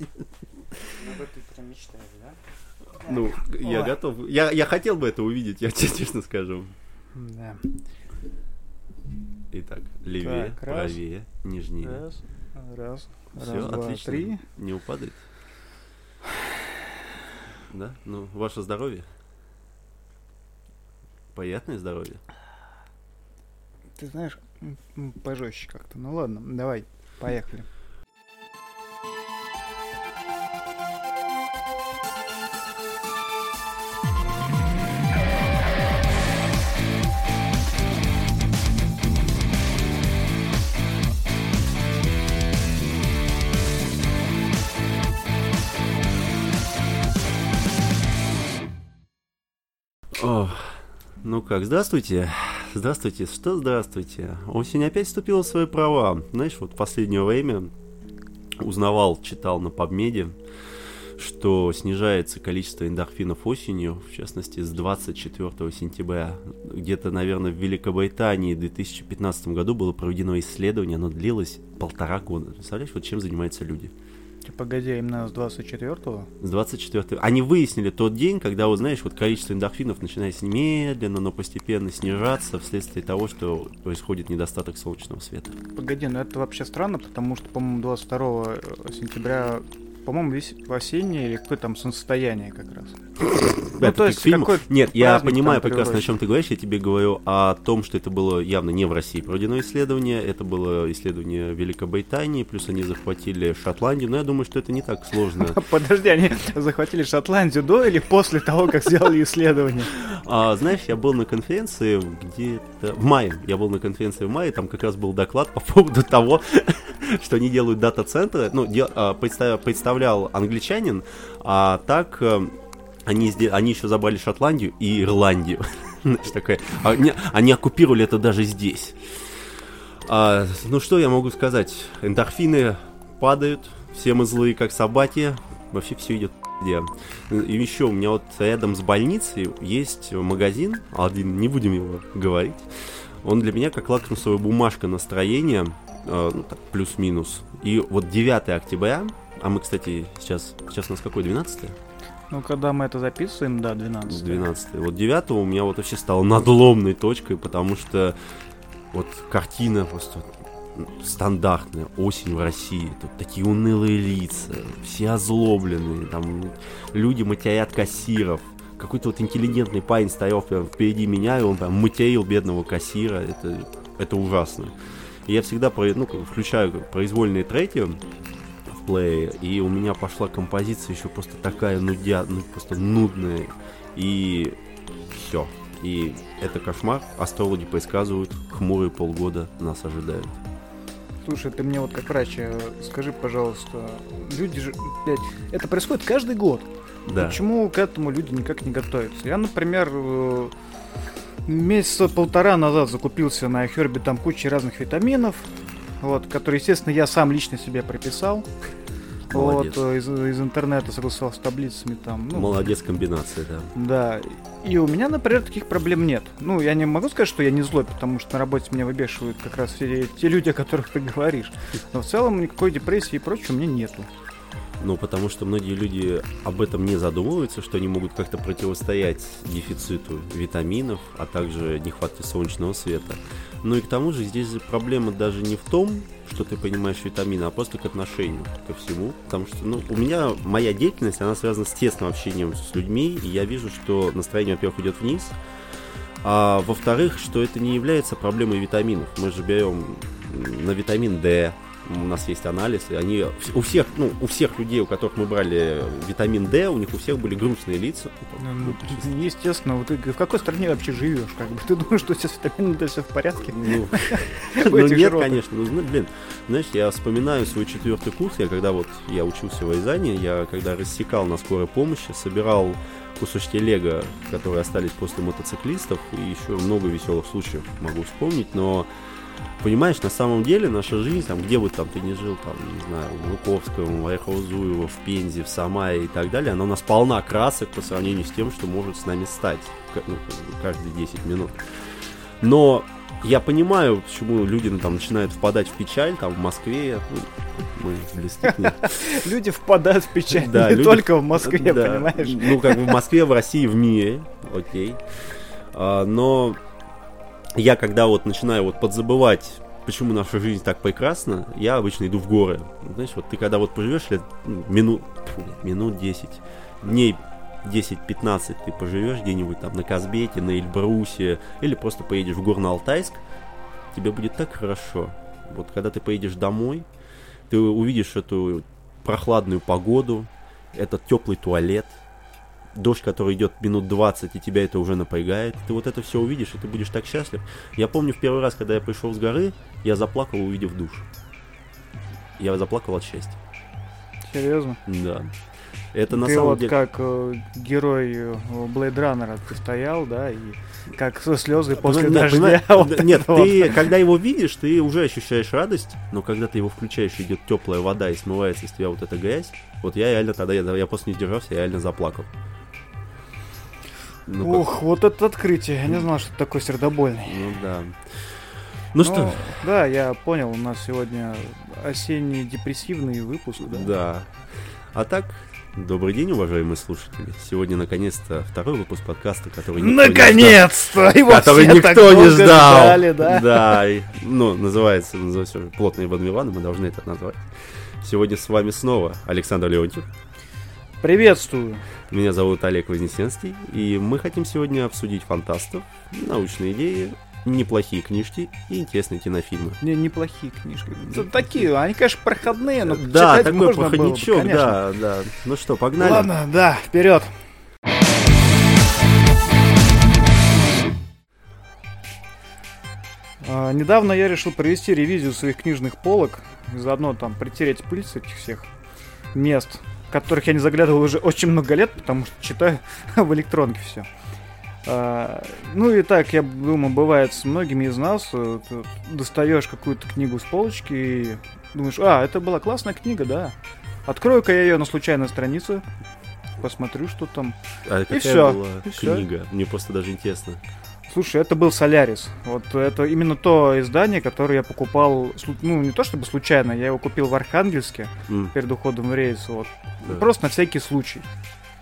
Об этом прям мечтаешь, да? Ну, я Ой. готов. Я, я хотел бы это увидеть, я тебе честно скажу. Да. Итак, левее, Так, раз. правее, нежнее. Раз, раз, Все, раз, два, отлично. три. Не упадет. Да? Ну, ваше здоровье. Приятное здоровье. Ты знаешь, пожестче как-то. Ну ладно, давай, поехали. Как, здравствуйте. Здравствуйте, что здравствуйте. Осень опять вступила в свои права. Знаешь, вот в последнее время узнавал, читал на Побмеде, что снижается количество эндорфинов осенью, в частности, с 24 сентября. Где-то, наверное, в Великобритании в 2015 году было проведено исследование, оно длилось полтора года. Представляешь, вот чем занимаются люди? Ты погоди, именно с 24-го? С 24 Они выяснили тот день, когда, вот знаешь, вот количество эндорфинов начинает медленно, но постепенно снижаться вследствие того, что происходит недостаток солнечного света. Погоди, ну это вообще странно, потому что, по-моему, 22 сентября, по-моему, весь в осеннее или какое там солнцестояние как раз. Ну, Это то есть какой Нет, я понимаю прекрасно, о чем ты говоришь. Я тебе говорю о том, что это было явно не в России проведено исследование. Это было исследование Великобритании, плюс они захватили Шотландию. Но я думаю, что это не так сложно. Подожди, они захватили Шотландию до или после того, как сделали исследование? А, знаешь, я был на конференции где-то в мае. Я был на конференции в мае, там как раз был доклад по поводу того, что они делают дата-центры. Ну, де- а, представлял англичанин, а так э, они, они еще забрали Шотландию и Ирландию. Знаешь, такая, они, они оккупировали это даже здесь. А, ну что я могу сказать? Эндорфины падают, все мы злые, как собаки. Вообще все идет где. И еще у меня вот рядом с больницей есть магазин, один, не будем его говорить. Он для меня как лакмусовая бумажка настроения, э, ну так, плюс-минус. И вот 9 октября, а мы, кстати, сейчас, сейчас у нас какой, 12 Ну, когда мы это записываем, да, 12. 12 Вот 9 у меня вот вообще стало надломной точкой, потому что вот картина просто стандартная, осень в России, тут такие унылые лица, все озлобленные, там люди матерят кассиров, какой-то вот интеллигентный парень стоял прям впереди меня, и он прям материл бедного кассира, это, это ужасно. И я всегда про- ну, включаю произвольные треки плее, и у меня пошла композиция еще просто такая нудя, ну просто нудная, и все. И это кошмар, астрологи предсказывают, хмурые полгода нас ожидают. Слушай, ты мне вот как врач э, скажи, пожалуйста, люди же, блядь, это происходит каждый год. Да. Почему к этому люди никак не готовятся? Я, например, э, месяца полтора назад закупился на Хербе там куча разных витаминов, вот, которые, естественно, я сам лично себе прописал. Молодец. Вот, э, из, из интернета согласовал с таблицами там. Ну, Молодец комбинация, да. Да. И у меня, например, таких проблем нет. Ну, я не могу сказать, что я не злой, потому что на работе меня выбешивают как раз все те люди, о которых ты говоришь. Но в целом никакой депрессии и прочего у меня нету. Ну, потому что многие люди об этом не задумываются, что они могут как-то противостоять дефициту витаминов, а также нехватке солнечного света. Ну и к тому же здесь проблема даже не в том, что ты понимаешь витамины, а просто к отношению ко всему. Потому что, ну, у меня моя деятельность, она связана с тесным общением с людьми, и я вижу, что настроение, во-первых, идет вниз, а во-вторых, что это не является проблемой витаминов. Мы же берем на витамин D, у нас есть анализ, и они у всех, ну, у всех людей, у которых мы брали витамин D, у них у всех были грустные лица. Ну, Естественно, вот ты в какой стране вообще живешь? Как бы ты думаешь, что у тебя с витамином D все в порядке? Ну, ну, нет, конечно. Ну, зна- блин, знаешь, я вспоминаю свой четвертый курс, я когда вот я учился в Рязани, я когда рассекал на скорой помощи, собирал кусочки лего, которые остались после мотоциклистов, и еще много веселых случаев могу вспомнить, но Понимаешь, на самом деле наша жизнь, там, где бы там ты ни жил, там, не знаю, в Луковском, в Орехово-Зуево, в Пензе, в Самаре и так далее, она у нас полна красок по сравнению с тем, что может с нами стать ну, каждые 10 минут. Но я понимаю, почему люди ну, там начинают впадать в печаль, там в Москве, ну, мы. Люди впадают в печаль Да, не люди- только в Москве, Да. понимаешь? Ну, как бы в Москве, в России, в мире, окей. А, но я когда вот начинаю вот подзабывать, почему наша жизнь так прекрасна, я обычно иду в горы. Знаешь, вот ты когда вот поживешь лет ну, минут, фу, минут 10, дней 10-15 ты поживешь где-нибудь там на Казбете, на Эльбрусе, или просто поедешь в Горно-Алтайск, тебе будет так хорошо. Вот когда ты поедешь домой, ты увидишь эту прохладную погоду, этот теплый туалет, дождь, который идет минут 20, и тебя это уже напрягает. Ты вот это все увидишь, и ты будешь так счастлив. Я помню в первый раз, когда я пришел с горы, я заплакал, увидев душ. Я заплакал от счастья. Серьезно? Да. Это на ты самом вот деле... как э, герой Блейд Раннера ты стоял, да, и как со слезы после Ну, нет, дождя. вот нет, вот. ты, когда его видишь, ты уже ощущаешь радость, но когда ты его включаешь, идет теплая вода и смывается с тебя вот эта грязь, вот я реально тогда, я, я просто не сдержался, я реально заплакал. Ну, как- Ух, вот это открытие. Я не знал, что ты такой сердобольный. ну да. Ну что, Да, я понял, у нас сегодня осенний депрессивный выпуск, да? да. А так, добрый день, уважаемые слушатели. Сегодня, наконец-то, второй выпуск подкаста, который никто не ждал. Наконец-то! Который никто не ждал. ждали, да? Да, и, ну, называется, называется плотные Бадмиваны, мы должны это назвать. Сегодня с вами снова Александр Леонтьев. Приветствую. Меня зовут Олег Вознесенский, и мы хотим сегодня обсудить фантастов, научные идеи, неплохие книжки и интересные кинофильмы. Не, неплохие книжки. Такие, они, конечно, проходные, но да, читать такой можно было бы, проходничок, конечно. да, да. Ну что, погнали? Ладно, да, вперед. А, недавно я решил провести ревизию своих книжных полок и заодно там притереть пыль с этих всех мест, которых я не заглядывал уже очень много лет, потому что читаю в электронке все. ну и так, я думаю, бывает с многими из нас. э, ты достаешь какую-то книгу с полочки и думаешь, а, это была классная книга, да. Открою-ка я ее на случайной странице, посмотрю, что там. А какая всё, была и книга? Мне просто даже интересно. Слушай, это был Солярис. Вот это именно то издание, которое я покупал, ну, не то чтобы случайно, я его купил в Архангельске М, перед уходом в рейс, вот. да. Просто на всякий случай.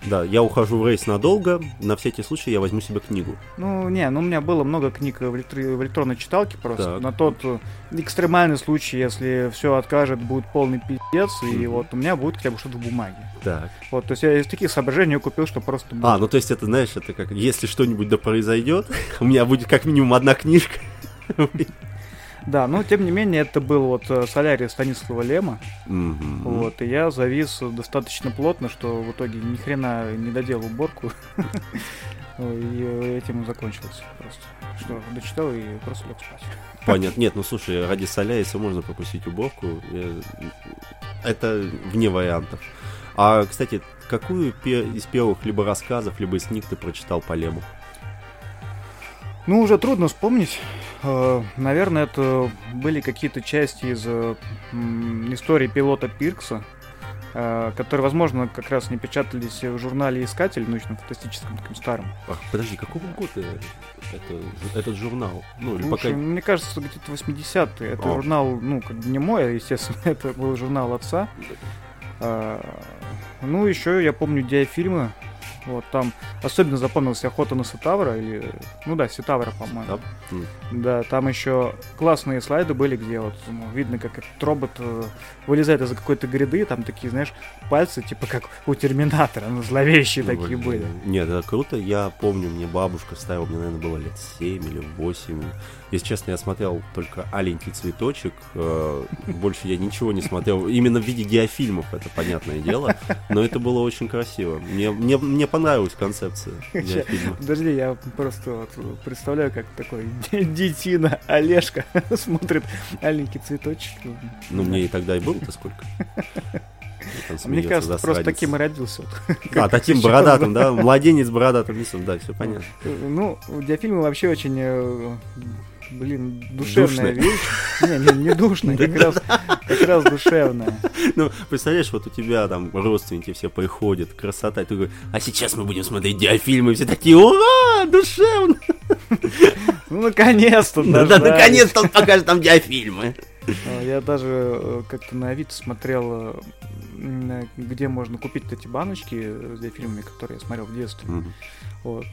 Да, я ухожу в рейс надолго, на всякий случай я возьму себе книгу. Ну, не, ну у меня было много книг в, электри- в электронной читалке просто. Так. На тот э, экстремальный случай, если все откажет, будет полный пиздец, и Мгм. вот у меня будет хотя бы что-то в бумаге. Так. Вот, то есть я из таких соображений купил, что просто... А, ну то есть это, знаешь, это как, если что-нибудь да произойдет, у меня будет как минимум одна книжка. Да, но тем не менее, это был вот э, Солярис Станислава Лема. Мгм. Вот, и я завис достаточно плотно, что в итоге ни хрена не доделал уборку. И э, этим и закончилось просто. Что, дочитал и просто лег спать. Понятно. Нет, ну слушай, ради Соляриса можно пропустить уборку. Это вне вариантов. А, кстати, какую из первых либо рассказов, либо из книг ты прочитал по Лему? Ну, уже трудно вспомнить. Э, Наверное, это были какие-то части из э, истории пилота Пиркса, э, которые, возможно, как раз не печатались в журнале «Искатель» научно-фантастическом, таком старом. Ах, подожди, какого года это, этот журнал? Ну, или Слушай, пока... мне кажется, где-то 80-е. Это О. журнал, ну, как бы не мой, а, естественно, это был журнал отца. А, ну, еще я помню диафильмы. Вот там особенно запомнился охота на Сетавра, или. Ну да, Сетавра, по-моему. Да? М. Да, там еще классные слайды были, где вот ну, видно, как этот робот э, вылезает из какой-то гряды, там такие, знаешь, пальцы, типа как у Терминатора, ну, зловещие Ну, такие блин. были. Нет, это круто. Я помню, мне бабушка ставила, мне, наверное, было лет 7 или 8. Если честно, я смотрел только «Аленький цветочек». э, Больше я ничего не смотрел. Именно в виде диафильмов, это понятное дело. Но это было очень красиво. Мне, мне, мне понравилась концепция диафильма. Подожди, я просто вот представляю, как такой детина Олежка смотрит аленький цветочек. Ну, мне и тогда и было-то сколько. А Мне кажется, просто засранец. таким и родился. А, таким бородатым, да? Младенец бородатым лицом, да, все понятно. Ну, диафильмы вообще очень, э, блин, душевная Душная. вещь. Не, не, не душная, как раз, как раз душевная. Ну, представляешь, вот у тебя там родственники все приходят, красота, и ты говоришь, а сейчас мы будем смотреть диафильмы, и все такие, ура, душевно! Ну, наконец-то, Да, да, наконец-то он покажет нам диафильмы. А, Я даже э, как-то на Авито смотрел, э, м, где можно купить эти баночки с диафильмами, которые я смотрел в детстве. Вот.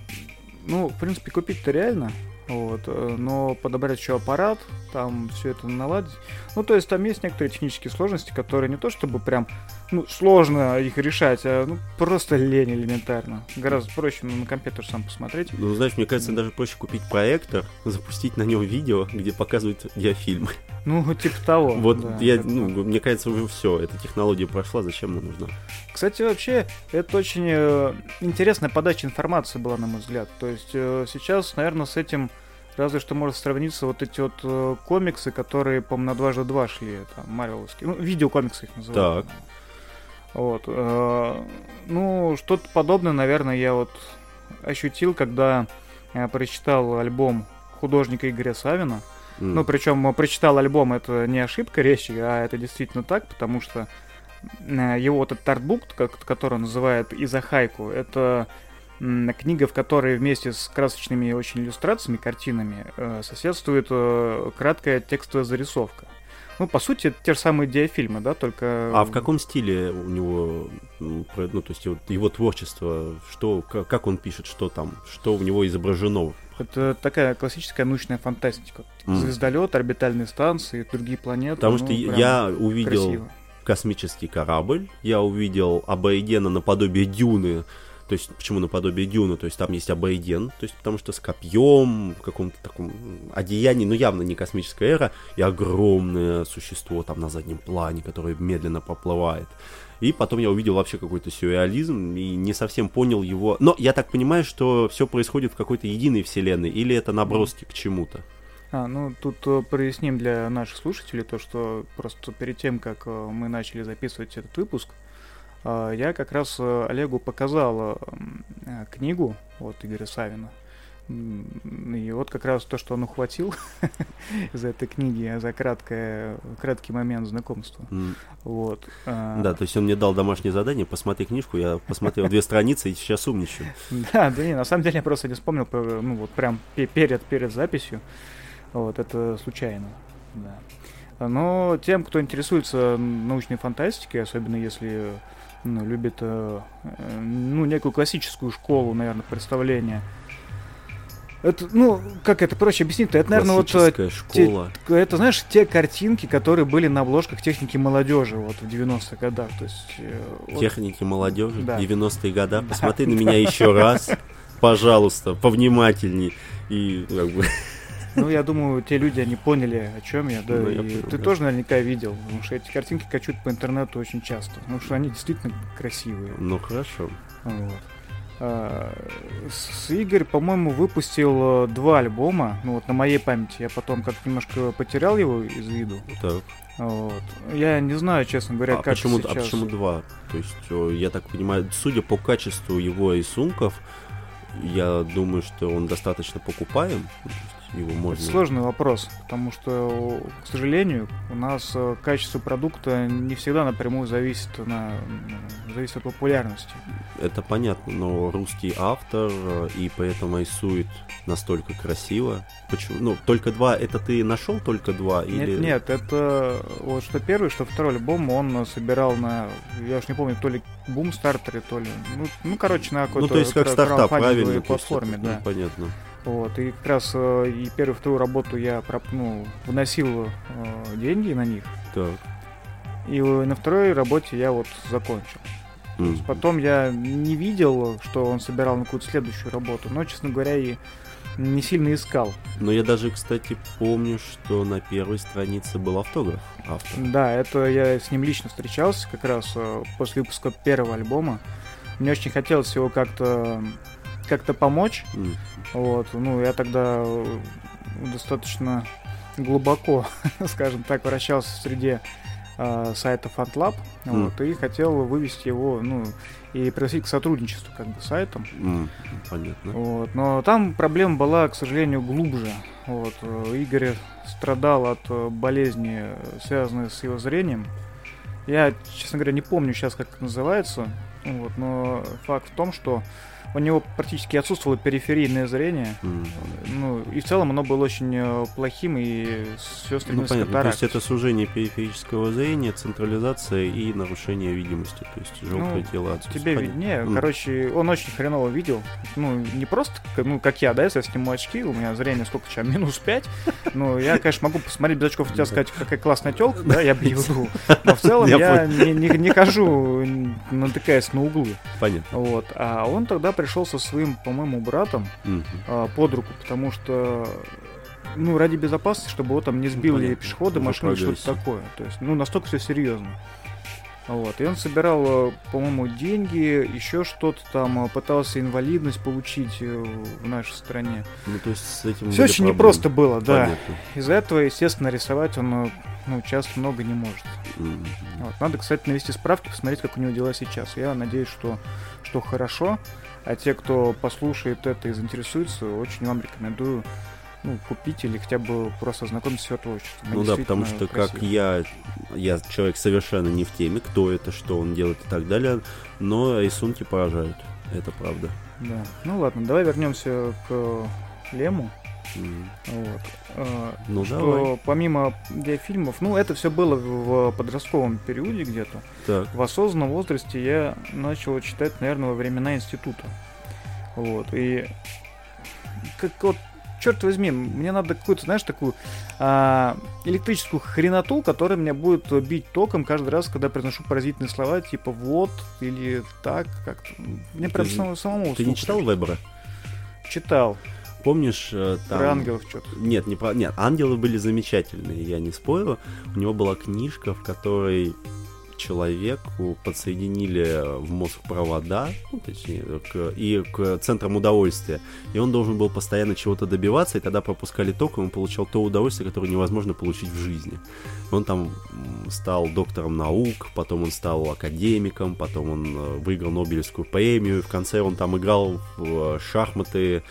Ну, в принципе, купить-то реально. Вот, э, но подобрать еще аппарат, там все это наладить. Ну, то есть там есть некоторые технические сложности, которые не то чтобы прям, ну, сложно их решать, а ну, просто лень элементарно. Гораздо проще ну, на компьютер сам посмотреть. Ну, знаешь, мне кажется, даже проще купить проектор, запустить на нем видео, где показывают диафильмы. Ну, типа того. Вот да, я, как-то ну, мне кажется, уже все, эта технология прошла, зачем она нужна? Кстати, вообще, это очень э, интересная подача информации была, на мой взгляд. То есть э, сейчас, наверное, с этим разве что может сравниться вот эти вот э, комиксы, которые, по-моему, на дважды два шли, там, марвеловские. Ну, видеокомиксы их называют. Так. Вот. э, ну, что-то подобное, наверное, я вот ощутил, когда я прочитал альбом художника Игоря Савина. М. Ну, причем прочитал альбом, это не ошибка речи, а это действительно так, потому что э, его вот этот артбук, который он называет Изахайку, это книга, в которой вместе с красочными очень иллюстрациями, картинами э, соседствует э, краткая текстовая зарисовка. Ну, по сути, это те же самые диафильмы, да, только... А в каком стиле у него, ну, то есть его, творчество, что, ка- как он пишет, что там, что у него изображено? Это такая классическая научная фантастика. М. Звездолет, орбитальные станции, другие планеты. Потому ну, что я увидел красиво. космический корабль, я увидел аборигена наподобие дюны, то есть почему наподобие дюны, то есть там есть абориген, то есть потому что с копьем, в каком-то таком одеянии, ну явно не космическая эра, и огромное существо там на заднем плане, которое медленно проплывает. И потом я увидел вообще какой-то сюрреализм и не совсем понял его. Но я так понимаю, что все происходит в какой-то единой вселенной, или это наброски к чему-то. А, ну тут э, проясним для наших слушателей то, что просто перед тем, как э, мы начали записывать этот выпуск, э, я как раз э, Олегу показал э, э, книгу от Игоря Савина. И вот как раз то, что он ухватил из этой книги за краткое, краткий момент знакомства. М, Вот. э, Да, то есть он мне дал домашнее задание, посмотри книжку, я посмотрел две страницы и сейчас умничаю. Да, да не, на самом деле я просто не вспомнил, ну вот прям пе- перед, перед записью. Вот, это случайно, да. Но тем, кто интересуется научной фантастикой, особенно если ну, любит э, э, ну, некую классическую школу, наверное, представления. Это, ну, как это проще объяснить-то? Это, наверное, вот э, школа. это, знаешь, те картинки, которые были на обложках техники молодежи вот в 90-х годах. То есть, э, вот- Техники молодежи, Да. 90-е года. Да, Посмотри на меня еще раз, пожалуйста, повнимательней. И как бы, Ну, я думаю, те люди, они поняли, о чем я, да, Ну, и ты тоже наверняка видел, потому что эти картинки качают по интернету очень часто, потому что они действительно красивые. ну хорошо. Вот. А, С Игорь, по-моему, выпустил э, два альбома, ну вот на моей памяти, я потом как-то немножко потерял его из виду. Так. Вот. Я не знаю, честно говоря, А как почему, сейчас. а почему два? То есть, э, я так понимаю, судя по качеству его рисунков, я думаю, что он достаточно покупаем. Его Это можно... сложный вопрос, потому что, к сожалению, у нас э, качество продукта не всегда напрямую зависит, на, ну, зависит от популярности. Это понятно, но русский автор э, и поэтому рисует настолько красиво. Почему? Ну, только два, это ты нашел только два? Нет, или... нет, это вот что первый, что второй альбом он собирал на, я уж не помню, то ли бум стартере, то ли, ну, ну короче, на какой-то Ну, то есть как стартап, правильно? То есть платформе, это- да. ну, понятно. Вот, и как раз э, и первую, вторую работу я проп- ну, вносил э, деньги на них, Так. и на второй работе я вот закончил. М. Потом я не видел, что он собирал на какую-то следующую работу, но, честно говоря, и не сильно искал. Но я даже, кстати, помню, что на первой странице был автограф автора. Да, это я с ним лично встречался как раз э, после выпуска первого альбома. Мне очень хотелось его как-то как-то помочь. М. Вот, ну, я тогда э, достаточно глубоко, скажем так, вращался в среде э, сайта FatLab, М. вот, и хотел вывести его, ну, и пригласить к сотрудничеству, как бы, с сайтом. М, Понятно. Вот, но там проблема была, к сожалению, глубже. Вот, э, Игорь страдал от э, болезни, связанной с его зрением. Я, честно говоря, не помню сейчас, как это называется. Вот, но факт в том, что у него практически отсутствовало периферийное зрение. М. Ну, и в целом оно было очень э, плохим и все Ну, стремилось к понятно, то есть это сужение периферического зрения, централизация и нарушение видимости, то есть желтое Ну, тело отсутствует. Тебе Понятно. виднее. М. Короче, он очень хреново видел. Ну, не просто, ну, как я, да, если я сниму очки, у меня зрение сколько сейчас, минус 5. Ну, я, конечно, могу посмотреть без очков и тебе сказать, какая классная телка, да, я бы веду. Но в целом Я я не, не- не хожу, натыкаясь на углы. Понятно. Вот. А он тогда пришел со своим, по-моему, братом а, под руку, потому что ну, ради безопасности, чтобы его там не сбили понятно. пешеходы, машины, что-то такое. То есть, ну, настолько все серьезно. Вот. И он собирал, э, по-моему, деньги, еще что-то там, э, пытался инвалидность получить э, в нашей стране. Ну, то есть с этим Все очень проблемы. непросто было, да. Из-за этого, естественно, рисовать он ну, часто много не может. Мгм. Вот. Надо, кстати, навести справки, посмотреть, как у него дела сейчас. Я надеюсь, что, что хорошо. А те, кто послушает это и заинтересуется, очень вам рекомендую ну, купить или хотя бы просто ознакомиться с его творчеством. Ну да, потому что как красивые. я, я человек совершенно не в теме, кто это, что он делает и так далее, но рисунки поражают, это правда. Да. Ну ладно, давай вернемся к Лему. М. Вот. Э, Ну что давай. помимо диафильмов, ну это все было в подростковом периоде где-то. Так, В осознанном возрасте я начал читать, наверное, во времена института. Вот. И как вот, черт возьми, мне надо какую-то, знаешь, такую а, электрическую хреноту, которая меня будет бить током каждый раз, когда произношу паразитные слова, типа вот или так, как-то. Мне прям самому, самому ты не читал Вебера? Читал. Помнишь, э, там... Про ангелов что-то. Нет, не про... Нет, ангелы были замечательные, я не спорю. У него была книжка, в которой человеку подсоединили в мозг провода, ну, точнее, к- и к центрам удовольствия. И он должен был постоянно чего-то добиваться, и тогда пропускали ток, и он получал то удовольствие, которое невозможно получить в жизни. Он там стал доктором наук, потом он стал академиком, потом он э, выиграл Нобелевскую премию, и в конце он там играл в э, шахматы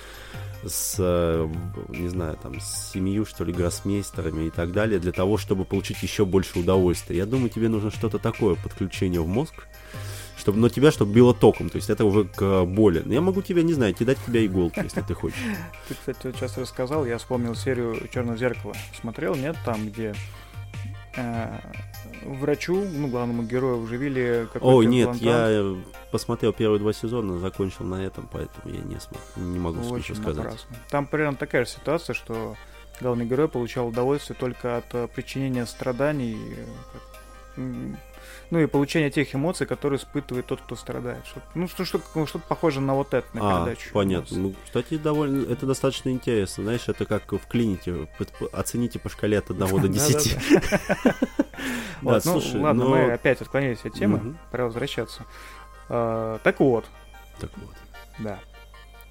с, э, не знаю, там, с семью, что ли, гроссмейстерами и так далее, для того, чтобы получить еще больше удовольствия. Я думаю, тебе нужно что-то такое, подключение в мозг, чтобы, но тебя, чтобы било током, то есть это уже к боли. Но Я могу тебе, не знаю, кидать тебе иголки, если ты хочешь. Ты, кстати, вот сейчас рассказал, я вспомнил серию Черное зеркало. Смотрел, нет, там, где э, врачу, ну, главному герою, вживили какой-то Ой, нет, имплантант. я э, посмотрел первые два сезона, закончил на этом, поэтому я не, смог, не могу Очень сказать. напрасно. Там примерно такая же ситуация, что главный герой получал удовольствие только от э, причинения страданий, э, ну и получения тех эмоций, которые испытывает тот, кто страдает. Что- ну, что, что, ну, что-то похоже на вот это, на А, передачу. понятно. Ну, кстати, довольно, это достаточно интересно. Знаешь, это как в клинике. Оцените по шкале от 1 до 10. Да-да-да. Да, ну, слушай, ладно, но- мы опять отклонились от темы, пора возвращаться. А, так вот, Так вот. да.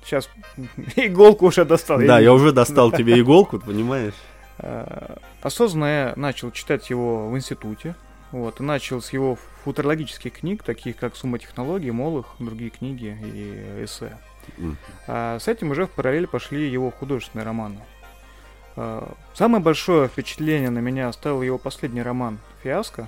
Сейчас иголку уже достал. Да, я уже достал тебе иголку, понимаешь? А, Осознанно я начал читать его в институте. Вот, и начал с его футурологических книг, таких как «Сумма технологий», «Молох», другие книги и эссе. А с этим уже в параллель пошли его художественные романы. А, Самое большое впечатление на меня оставил его последний роман «Фиаско»,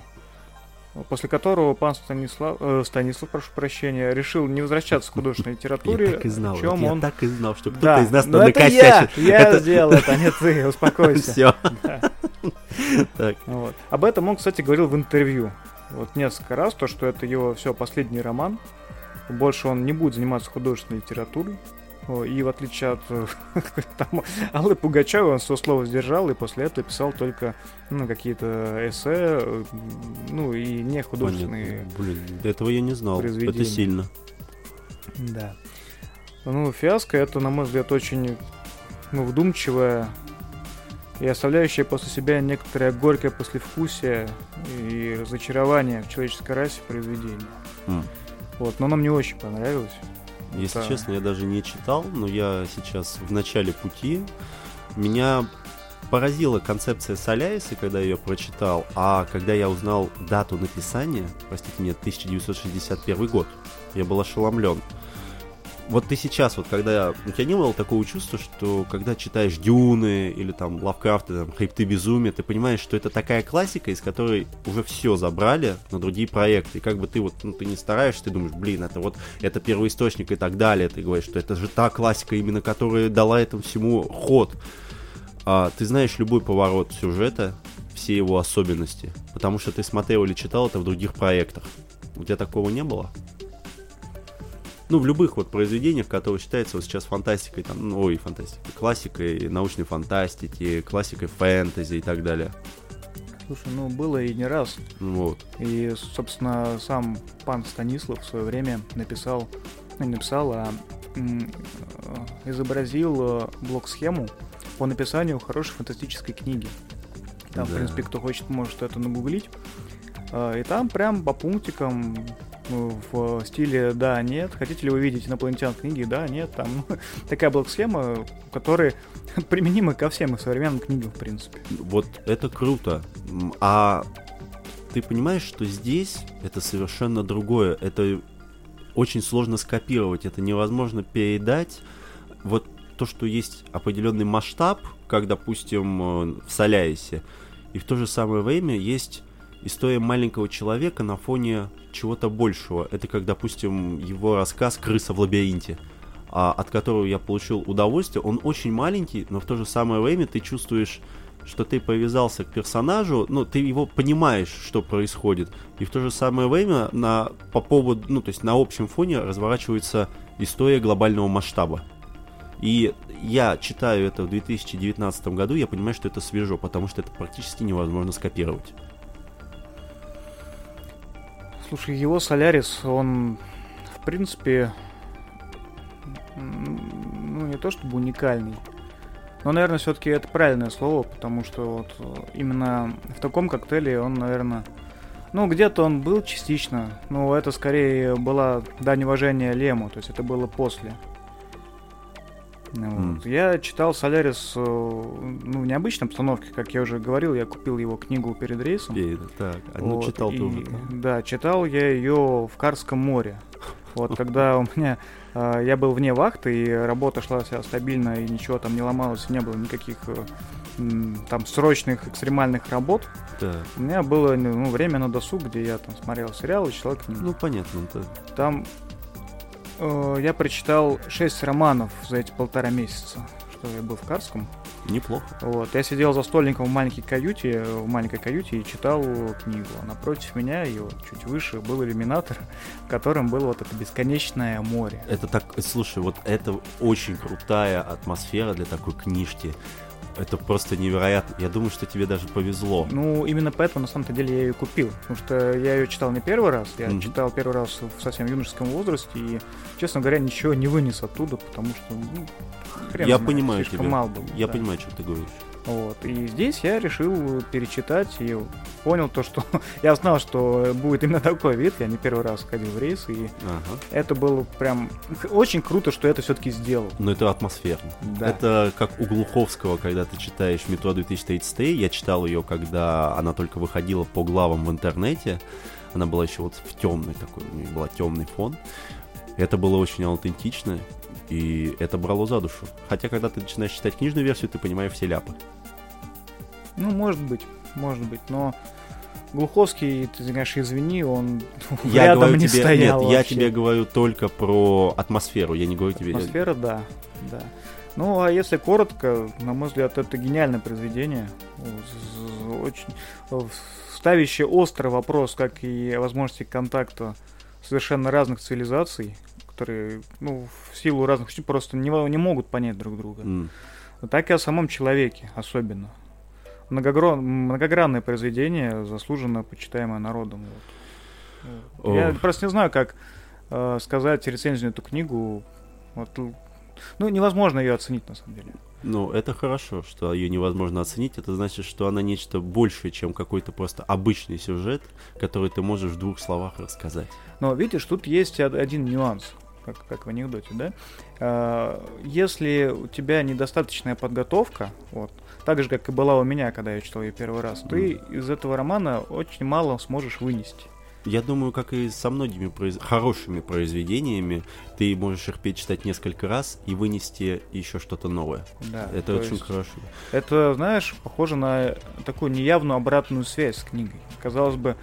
после которого пан Станислав, э, Станислав, прошу прощения, решил не возвращаться к художественной литературе, Я так и знал, чем я он... так и знал, что кто-то Да, из нас но это я, накосячит. я Это- сделал это, а не ты, успокойся. Все. Да. Так, Вот. Об этом он, кстати, говорил в интервью. Вот несколько раз, то, что это его все последний роман. Больше он не будет заниматься художественной литературой. О, И в отличие от э, там, Аллы Пугачевой, он свое слово сдержал и после этого писал только ну, какие-то эссе, э, ну и не художественные. понятно. Блин, этого я не знал. Это произведения. сильно. Да. Ну, фиаско это, на мой взгляд, очень ну, вдумчивая и оставляющая после себя некоторое горькое послевкусие и разочарование в человеческой расе произведение. М. Вот, но оно мне очень понравилось. Если Да. честно, я даже не читал, но я сейчас в начале пути. Меня поразила концепция Соляриса, когда я ее прочитал, а когда я узнал дату написания, простите меня, 1961 год, я был ошеломлен. Вот ты сейчас, вот когда... У тебя не было такого чувства, что когда читаешь Дюны или там Лавкрафта, там, Хребты Безумия, ты понимаешь, что это такая классика, из которой уже все забрали на другие проекты. И как бы ты вот, ну, ты не стараешься, ты думаешь, блин, это вот, это первоисточник и так далее. Ты говоришь, что это же та классика, именно которая дала этому всему ход. А, ты знаешь любой поворот сюжета, все его особенности, потому что ты смотрел или читал это в других проектах. У тебя такого не было? Ну, в любых вот произведениях, которые считаются вот сейчас фантастикой, там, ну, ой, фантастикой, классикой научной фантастики, классикой фэнтези и так далее. Слушай, ну было и не раз. Вот. И, собственно, сам пан Станислав в свое время написал, ну не написал, а э, изобразил э, блок-схему по написанию хорошей фантастической книги. Там, Да. в принципе, кто хочет, может это нагуглить. А, И там прям по пунктикам ну, в стиле «да», «нет». Хотите ли вы видеть инопланетян в книге? «Да», «нет». Там ну, такая блок-схема, которая применима ко всем современным книгам, в принципе. Вот это круто. А ты понимаешь, что здесь это совершенно другое. Это очень сложно скопировать, это невозможно передать. Вот то, что есть определенный масштаб, как, допустим, э, в Солярисе, и в то же самое время есть история маленького человека на фоне чего-то большего. Это как, допустим, его рассказ «Крыса в лабиринте», а, от которого я получил удовольствие. Он очень маленький, но в то же самое время ты чувствуешь, что ты привязался к персонажу, ну, ты его понимаешь, что происходит. И в то же самое время на, по поводу, ну, то есть на общем фоне разворачивается история глобального масштаба. И я читаю это в 2019 году, я понимаю, что это свежо, потому что это практически невозможно скопировать. Слушай, его Солярис, он, в принципе, ну, не то чтобы уникальный, но, наверное, все-таки это правильное слово, потому что вот э, именно в таком коктейле он, наверное, ну, где-то он был частично, но это скорее была дань уважения Лему, то есть это было после. Вот. Я читал Солярис э, ну, в необычной обстановке, как я уже говорил, я купил его книгу перед рейсом. И, так, а ну Вот, читал и, тоже. Да, читал я ее в Карском море. Вот когда у меня э, я был вне вахты и работа шла вся стабильно и ничего там не ломалось, не было никаких э, там срочных экстремальных работ. Так. У меня было ну, время на досуг, где я там смотрел сериалы, читал книги. Ну, понятно. это- Там э, я прочитал шесть романов за эти полтора месяца, что я был в Карском. Неплохо. Вот, я сидел за стольником в маленькой каюте, в маленькой каюте и читал книгу. А напротив меня и вот чуть выше был иллюминатор, в котором было вот это бесконечное море. Это так, слушай, вот это очень крутая атмосфера для такой книжки. Это просто невероятно. Я думаю, что тебе даже повезло. Ну, именно поэтому на самом-то деле я ее купил. Потому что я ее читал не первый раз, я Мгм. читал первый раз в совсем юношеском возрасте и, честно говоря, ничего не вынес оттуда, потому что, ну, хрен Я знает, понимаю слишком тебя. мал был. Я да. понимаю, что ты говоришь. Вот. И здесь я решил перечитать и понял то, что я знал, что будет именно такой вид. Я не первый раз ходил в рейс, и Ага. это было прям очень круто, что это все-таки сделал. Но это атмосферно. Да. Это как у Глуховского, когда ты читаешь «Метро 2033». Я читал ее, когда она только выходила по главам в интернете. Она была еще вот в темной такой, у нее был темный фон. Это было очень аутентично, и это брало за душу. Хотя, когда ты начинаешь читать книжную версию, ты понимаешь все ляпы. Ну, может быть, может быть, но Глуховский, ты, конечно, извини, он Я рядом говорю не тебе, стоял нет, я вообще. тебе говорю только про атмосферу, я не говорю тебе... Атмосфера, да, да. Ну, а если коротко, на мой взгляд, это гениальное произведение. Очень э, ставящее острый вопрос, как и возможности контакта совершенно разных цивилизаций, которые, ну, в силу разных просто не, не могут понять друг друга. М, Так и о самом человеке особенно. Многогро- Многогранное произведение, заслуженно почитаемое народом. вот. Я Ох. просто не знаю, как э, сказать рецензию на эту книгу. Вот, ну, невозможно ее оценить, на самом деле. Ну, это хорошо, что ее невозможно оценить. Это значит, что она нечто большее, чем какой-то просто обычный сюжет, который ты можешь в двух словах рассказать. Но видишь, тут есть од- один нюанс, как, как в анекдоте, да? А, Если у тебя недостаточная подготовка, вот, так же, как и была у меня, когда я читал ее первый раз, ты из этого романа очень мало сможешь вынести. я думаю, как и со многими произ... хорошими произведениями, ты можешь их перечитать несколько раз и вынести еще что-то новое. Да, Это то очень есть хорошо. Это, знаешь, похоже на такую неявную обратную связь с книгой. Казалось бы,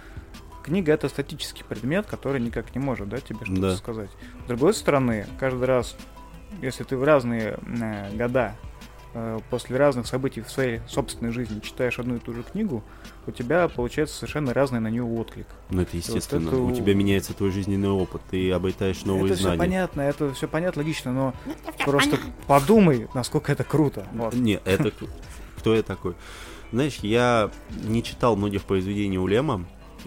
книга это статический предмет, который никак не может да, тебе что-то Да. сказать. С другой стороны, каждый раз, если ты в разные э, года после разных событий в своей собственной жизни читаешь одну и ту же книгу, у тебя получается совершенно разный на нее отклик. Ну, это естественно. это У тебя меняется твой жизненный опыт, ты обретаешь новые это все знания. понятно, это все понятно, логично, но просто подумай, насколько это круто. Вот. Не, это кто я такой? Знаешь, я не читал многих произведений у Лема.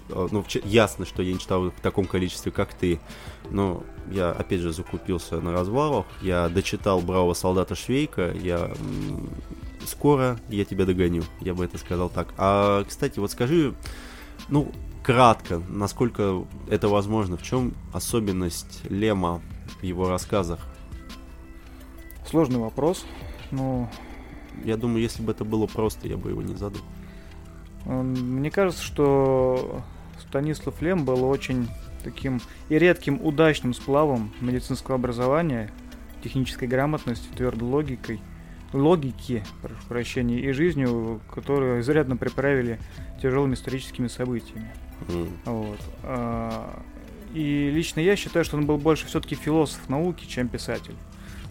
Э, Ну, ясно, что я не читал в таком количестве, как ты. Но я, опять же, закупился на развалах. Я дочитал «Бравого солдата Швейка». Я... Скоро я тебя догоню, я бы это сказал так. А, кстати, вот скажи, ну, кратко, насколько это возможно, в чем особенность Лема в его рассказах? Сложный вопрос. Ну, Я думаю, если бы это было просто, я бы его не задал. М, Мне кажется, что Станислав Лем был очень таким и редким удачным сплавом медицинского образования, технической грамотности, твердой логикой, логики, прошу прощения, и жизнью, которую изрядно приправили тяжелыми историческими событиями. М. Вот. А, И лично я считаю, что он был больше все-таки философ науки, чем писатель.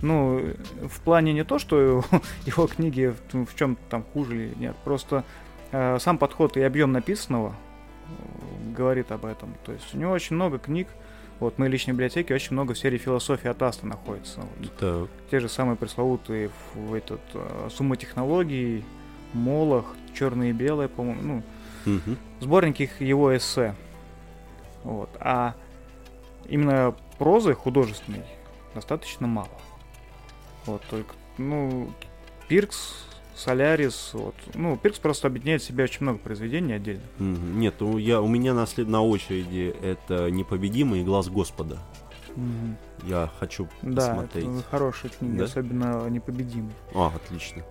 Ну, в плане не то, что его, его книги в, в чем там хуже или нет, просто э, сам подход и объем написанного говорит об этом. То есть у него очень много книг, вот в моей личной библиотеке очень много в серии философии от Аста находится. Вот. Так. Те же самые пресловутые в этот э, сумма технологий, Молох, черное и белое, по-моему, ну, Мгм. сборник их его эссе. Вот. А именно прозы художественной достаточно мало. Вот, только, ну, Пиркс, Солярис, вот. Ну, Пиркс просто объединяет в себе очень много произведений отдельно. Мгм. Нет, у, я, у меня на, след- на очереди это «Непобедимый» и «Глаз Господа». Я хочу Да, посмотреть. это хорошая книга, Да? особенно «Непобедимый». А, отлично.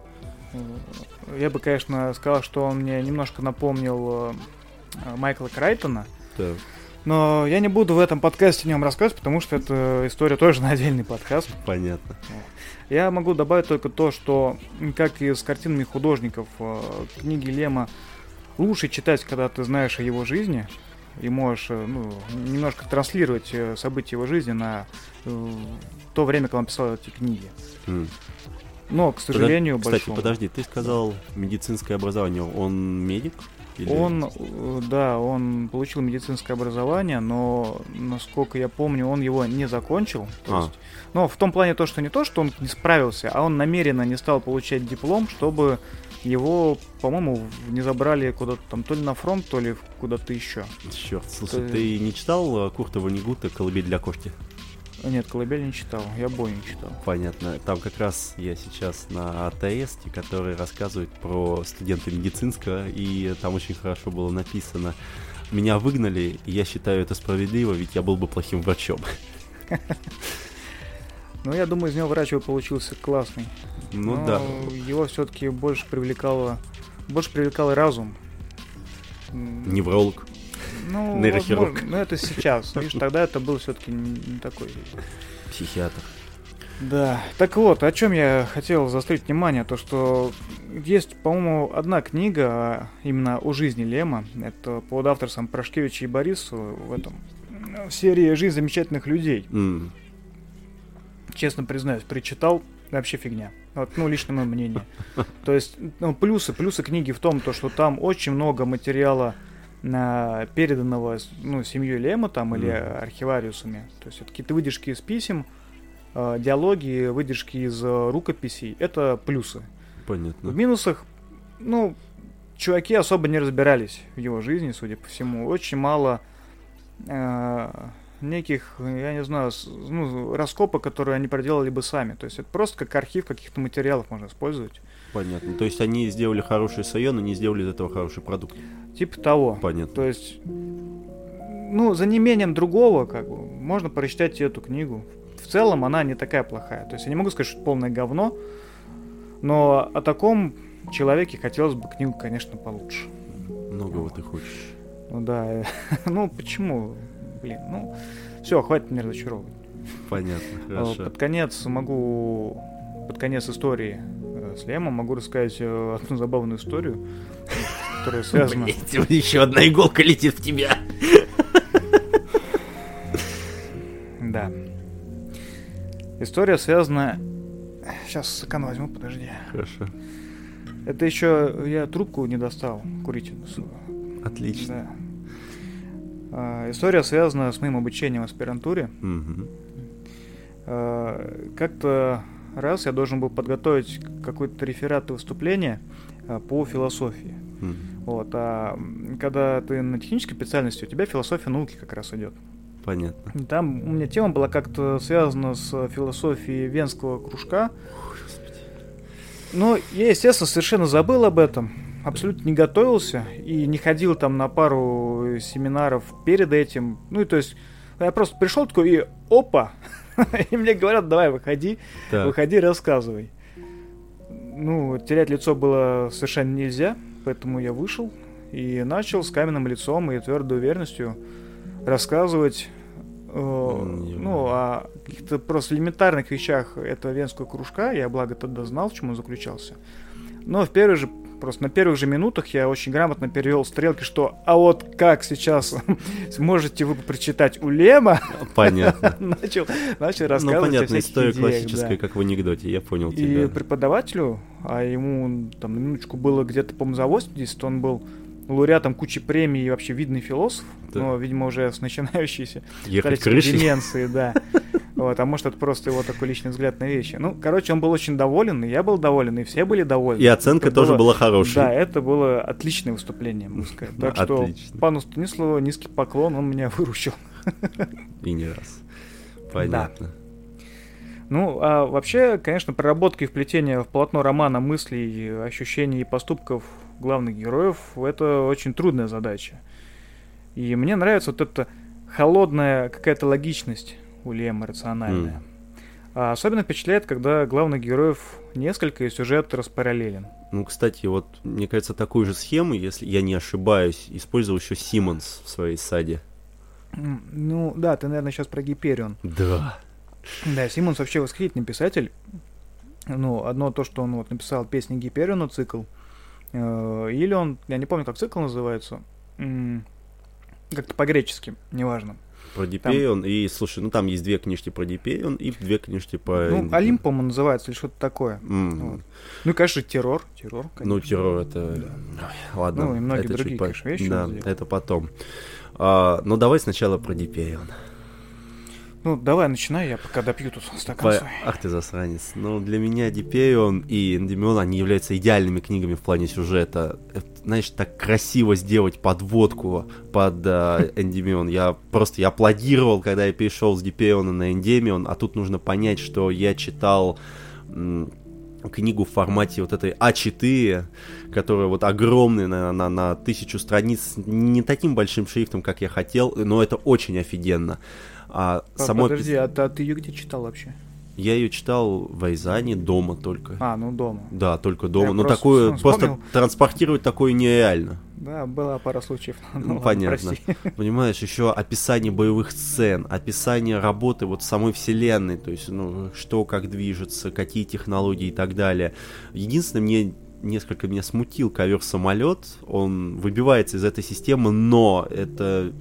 Я бы, конечно, сказал, что он мне немножко напомнил э, Майкла Крайтона, Так. но я не буду в этом подкасте о нем рассказывать, потому что это история тоже на отдельный подкаст. Понятно. Я могу добавить только то, что, как и с картинами художников, э, книги Лема лучше читать, когда ты знаешь о его жизни и можешь э, ну, немножко транслировать э, события его жизни на то время, когда он писал эти книги. М. Но, к сожалению, Кстати, большому. подожди, ты сказал медицинское образование. Он медик? Или- Он, э, да, он получил медицинское образование, но, насколько я помню, он его не закончил. То А. есть, но в том плане то, что не то, что он не справился, а он намеренно не стал получать диплом, чтобы его, по-моему, не забрали куда-то там, то ли на фронт, то ли куда-то еще. Черт, слушай, Ты- ты не читал э, Курта Ванигута «Колыбель для кошки»? Нет, колыбель не читал, я бой не читал. Понятно. Там как раз я сейчас на АТС, который рассказывает про студента медицинского, и там очень хорошо было написано. Меня выгнали, и я считаю это справедливо, ведь я был бы плохим врачом. Но я думаю, из него врач бы получился классный. Ну Но да. Его все-таки больше привлекало, больше привлекал разум. Невролог. Ну, Нейрохирург. возможно, ну это сейчас. Видишь, тогда это был все-таки не, такой. Психиатр. Да. Так вот, о чем я хотел заострить внимание, то что есть, по-моему, одна книга а, именно о жизни Лема. Это под авторством Прошкевича и Борису в этом в серии «Жизнь замечательных людей». М, Честно признаюсь, прочитал, вообще фигня. Вот, ну, лично мое мнение. То есть, ну, плюсы, плюсы книги в том, то, что там очень много материала переданного ну, семьей Лема там или Мгм. архивариусами. То есть это какие-то выдержки из писем, э, диалоги, выдержки из э, рукописей. Это плюсы. Понятно. В минусах, ну, чуваки особо не разбирались в его жизни, судя по всему. Очень мало э, неких, я не знаю, ну, раскопок, которые они проделали бы сами. То есть это просто как архив каких-то материалов можно использовать. Понятно. То есть они сделали хороший сайон, но не сделали из этого хороший продукт. Типа того. Понятно. То есть, ну, за неимением другого, как бы, можно прочитать эту книгу. В целом она не такая плохая. То есть я не могу сказать, что это полное говно, но о таком человеке хотелось бы книгу, конечно, получше. Многого ты хочешь. Ну да, э, ну почему? Блин, ну все, хватит меня разочаровывать. Понятно, Э, хорошо. Под конец могу, под конец истории Лемом могу рассказать э, одну забавную историю, которая связана... Еще одна иголка летит в тебя. Да. История связана... Сейчас стакан возьму, подожди. Хорошо. Это еще я трубку не достал, курительную. Отлично. Да. А, История связана с моим обучением в аспирантуре. А, Как-то раз я должен был подготовить какой-то реферат и выступление а, по философии. Мгм. Вот, а когда ты на технической специальности, у тебя философия науки как раз идет. Понятно. Там у меня тема была как-то связана с философией венского кружка. Но я, естественно, совершенно забыл об этом. Абсолютно не готовился и не ходил там на пару семинаров перед этим. Ну и то есть я просто пришел такой и опа! И мне говорят, давай выходи, Так. выходи, рассказывай. Ну, терять лицо было совершенно нельзя, поэтому я вышел и начал с каменным лицом и твердой уверенностью рассказывать э, ну, о каких-то просто элементарных вещах этого венского кружка. Я, благо, тогда знал, в чем он заключался. Но в первый же, просто на первых же минутах я очень грамотно перевел стрелки, что «А вот как сейчас сможете вы прочитать у Лема?» Понятно. начал, начал Ну, рассказывать о понятно, история идеях, классическая, да. как в анекдоте, я понял И тебя. преподавателю, а ему там на минуточку было где-то, по-моему, за 80, он был лауреатом кучи премий и вообще видный философ, Да. но, видимо, уже с начинающейся Ехать крышей? деменции, да. Вот, а может, это просто его такой личный взгляд на вещи. Ну, короче, он был очень доволен, и я был доволен, и все были довольны. И оценка Это тоже было- была хорошей. Да, это было отличное выступление, можно сказать. Так что пану Станиславу низкий поклон, он меня выручил. И не раз. Понятно. Ну, а вообще, конечно, проработка и вплетение в полотно романа мыслей, ощущений и поступков главных героев — это очень трудная задача. И мне нравится вот эта холодная какая-то логичность у Лема, рациональная. А особенно впечатляет, когда главных героев несколько и сюжет распараллелен. Ну, кстати, вот, мне кажется, такую же схему, если я не ошибаюсь, использовал еще Симмонс в своей саде. Ну, да, ты, наверное, сейчас про Гиперион. Да. Да, Симмонс вообще восхитительный писатель. Ну, одно то, что он вот написал песни Гипериону цикл. Э, Или он, я не помню, как цикл называется. Как-то по-гречески, неважно. Про Дипеон. И, слушай, ну там есть две книжки про Дипеон и две книжки по... Ну, Олимп, по-моему, называется, или что-то такое. М, Вот. Ну и, конечно, террор. Террор, Ну, конечно. террор это... Ой, Ладно, Ну, и многие это чуть другие, по- конечно, вещи Да, это потом. А, ну, давай сначала про Дипеон. Ну, давай, начинай, я пока допью тут стакан По- свой. Ах ты засранец. Ну, для меня Дипеон и Эндемион, они являются идеальными книгами в плане сюжета. Это, знаешь, так красиво сделать подводку под э, Эндемион. Я просто я аплодировал, когда я перешел с Дипеона на Эндемион, а тут нужно понять, что я читал книгу в формате вот этой А4, которая вот огромная на, на, на тысячу страниц, не таким большим шрифтом, как я хотел, но это очень офигенно. А По- само Подожди, а ты, а ты ее где читал вообще? я ее читал в Айзане дома только. А, ну дома. Да, только дома. Я Но просто такое, вспомнил. просто транспортировать такое нереально. Да, была пара случаев. Ну, ладно, понятно. прости. Понимаешь, еще описание боевых сцен, описание работы вот самой вселенной, то есть, ну, что как движется, какие технологии и так далее. Единственное, мне несколько меня смутил ковер-самолет, он выбивается из этой системы, но это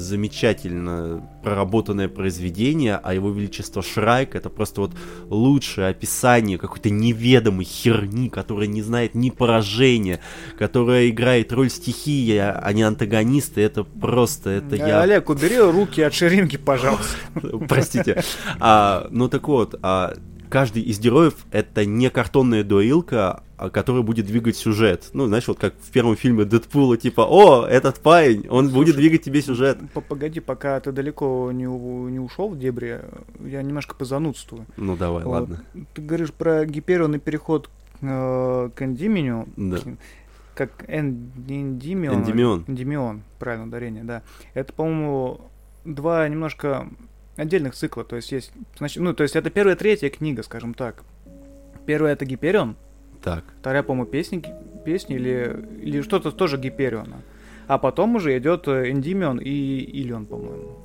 замечательно проработанное произведение, а его величество Шрайк это просто вот лучшее описание какой-то неведомой херни, которая не знает ни поражения, которая играет роль стихии, а не антагониста, это просто, это Э, я... Олег, убери руки от ширинки, пожалуйста. Простите. А, ну так вот, а, каждый из героев это не картонная дуэлка, а, которая будет двигать сюжет. Ну, знаешь, вот как в первом фильме Дэдпула, типа, о, этот парень, он будет двигать тебе сюжет. Погоди, пока ты далеко не, не ушел в дебри, я немножко позанудствую. Ну давай, Вот. ладно. Ты говоришь про гиперионный переход э, к эндименю, Да. как эн- эндимион. Эндимион. Эндимион, правильно, ударение, да. Это, по-моему, два немножко отдельных цикла. То есть есть, значит, ну, то есть это первая, третья книга, скажем так. Первая это Гиперион, Так. вторая, по-моему, песни, песни или, или что-то тоже Гипериона. а потом уже идет Эндимион и Илион, по-моему.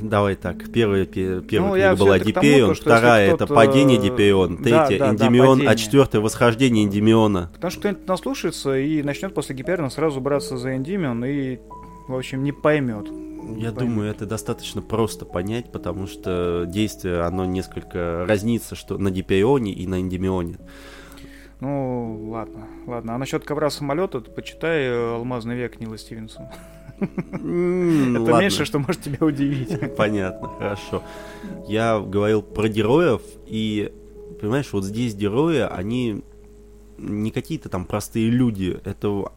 Давай так, первая, первая Ну, книга была тому, Дипеон, вторая это падение э, Дипеон, да, третья да, да, Эндимион, а падение. четвертая восхождение Эндимиона. Потому что кто-нибудь наслушается и начнет после Гипериона сразу браться за Эндимион и, в общем, не поймет. Я Понятно. думаю, это достаточно просто понять, потому что действие, оно несколько разнится, что на Дипеоне и на Эндимионе. Ну, ладно, ладно. А насчет ковра самолета, почитай э, «Алмазный век» Нила Стивенсона. Это меньше, что может тебя удивить. Понятно, хорошо. Я говорил про героев, и, понимаешь, вот здесь герои, они не какие-то там простые люди. Это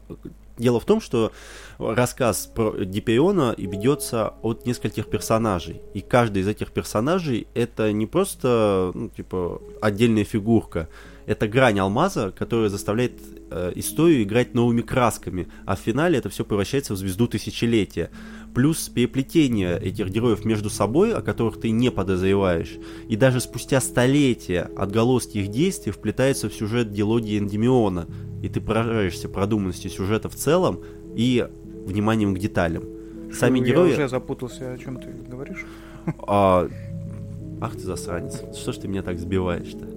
Дело в том, что рассказ про Дипиона ведется от нескольких персонажей. И каждый из этих персонажей это не просто, ну, типа, отдельная фигурка. Это грань алмаза, которая заставляет э, историю играть новыми красками. А в финале это все превращается в звезду тысячелетия. Плюс переплетение этих героев между собой, о которых ты не подозреваешь. И даже спустя столетия отголоски их действий вплетаются в сюжет дилогии Эндимиона. И ты поражаешься продуманностью сюжета в целом и вниманием к деталям. Сами Я герои... уже запутался, о чем ты говоришь. А, Ах ты засранец, что ж ты меня так сбиваешь-то?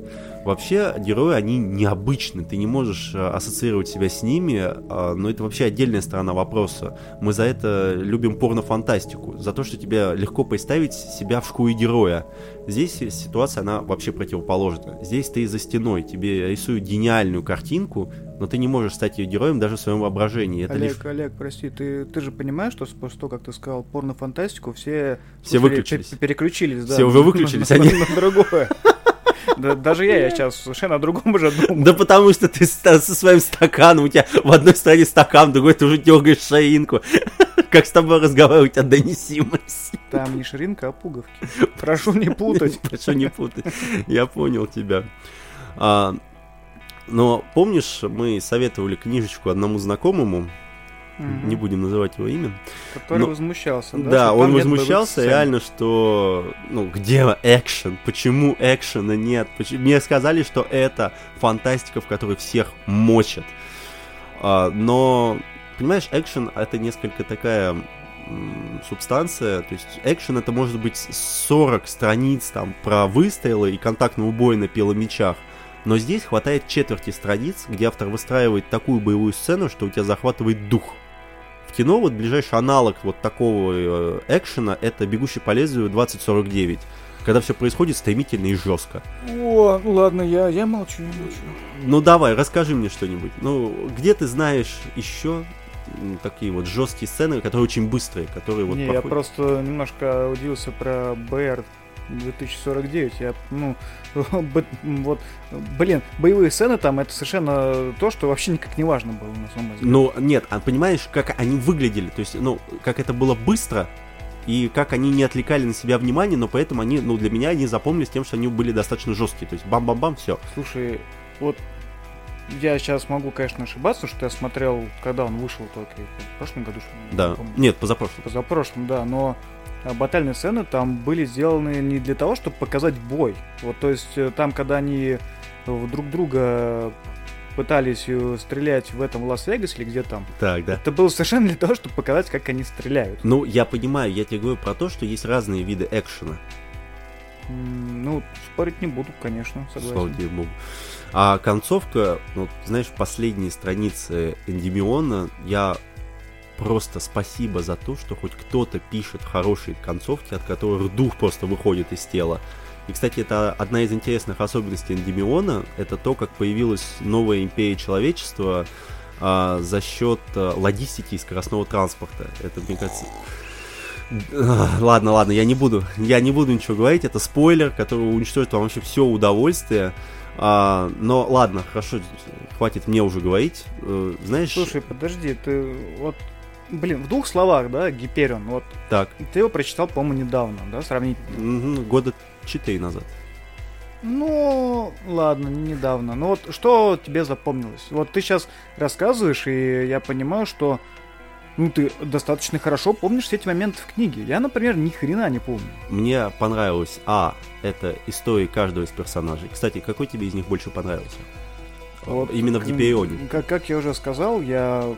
Вообще, герои, они необычны, ты не можешь а, ассоциировать себя с ними, а, но это вообще отдельная сторона вопроса. Мы за это любим порно-фантастику, за то, что тебе легко представить себя в шкуре героя. Здесь ситуация, она вообще противоположна. Здесь ты за стеной, тебе рисуют гениальную картинку, но ты не можешь стать ее героем даже в своем воображении. Это Олег, лишь... Олег, прости, ты, ты же понимаешь, что после того, как ты сказал порно-фантастику, все, Все слушали, выключились. пе- переключились, да. Все уже выключились, на, они- на другое. Да, даже я, я сейчас совершенно о другом уже думаю. Да потому что ты со своим стаканом, у тебя в одной стороне стакан, в другой ты уже дергаешь ширинку. Как с тобой разговаривать о донесимости. Там не ширинка, а пуговки. Прошу не путать. Прошу не путай. Я понял тебя. А, но помнишь, мы советовали книжечку одному знакомому, Не будем называть его имя. Который но- возмущался, да? Да, он возмущался реально, что, ну, где экшен? Почему экшена нет? Поч- Мне сказали, что это фантастика, в которой всех мочат. А, но, понимаешь, экшен это несколько такая субстанция, то есть экшен это может быть 40 страниц там про выстрелы и контактный убой на пиломечах, но здесь хватает четверти страниц, где автор выстраивает такую боевую сцену, что у тебя захватывает дух. Кино вот ближайший аналог вот такого э, экшена это «Бегущий по лезвию 2049», когда все происходит стремительно и жестко. О, ладно, я, я молчу, я молчу. Ну давай, расскажи мне что-нибудь. Ну, где ты знаешь еще такие вот жесткие сцены, которые очень быстрые, которые вот не, я проходят? просто немножко удивился про БР 2049. Я, ну, вот, блин, боевые сцены там, это совершенно то, что вообще никак не важно было, на самом деле. Ну, нет, а понимаешь, как они выглядели, то есть, ну, как это было быстро, и как они не отвлекали на себя внимание, но поэтому они, ну, для меня они запомнились тем, что они были достаточно жесткие, то есть бам-бам-бам, все. Слушай, вот я сейчас могу, конечно, ошибаться, что я смотрел, когда он вышел только, в прошлом году, что не Да. помню. Нет, позапрошлым. позапрошлом, да, но батальные сцены там были сделаны не для того, чтобы показать бой. Вот, то есть э, там, когда они в друг друга пытались э, стрелять в этом Лас-Вегасе или где там, Так, да. это было совершенно для того, чтобы показать, как они стреляют. Ну, я понимаю, я тебе говорю про то, что есть разные виды экшена. М, Ну, спорить не буду, конечно, Слава согласен. тебе Богу. А концовка, ну, знаешь, последние страницы Эндимиона, я просто спасибо за то, что хоть кто-то пишет хорошие концовки, от которых дух просто выходит из тела. И, кстати, это одна из интересных особенностей Эндимиона, это то, как появилась новая империя человечества а, за счет а, логистики и скоростного транспорта. Это, мне кажется... Ладно, ладно, я не буду, я не буду ничего говорить, это спойлер, который уничтожит вам вообще все удовольствие. А, но ладно, хорошо, хватит мне уже говорить. Э, знаешь, Слушай, подожди, ты вот, блин, в двух словах, да, Гиперион, вот так, ты его прочитал, по-моему, недавно, да, сравнительно. мгм, года четыре назад. Ну, ладно, не недавно. Но вот что тебе запомнилось? Вот ты сейчас рассказываешь, и я понимаю, что ну, ты достаточно хорошо помнишь все эти моменты в книге. Я, например, ни хрена не помню. Мне понравилось, а, это истории каждого из персонажей. Кстати, какой тебе из них больше понравился? Вот, Именно в Гиперионе. Как, как я уже сказал, я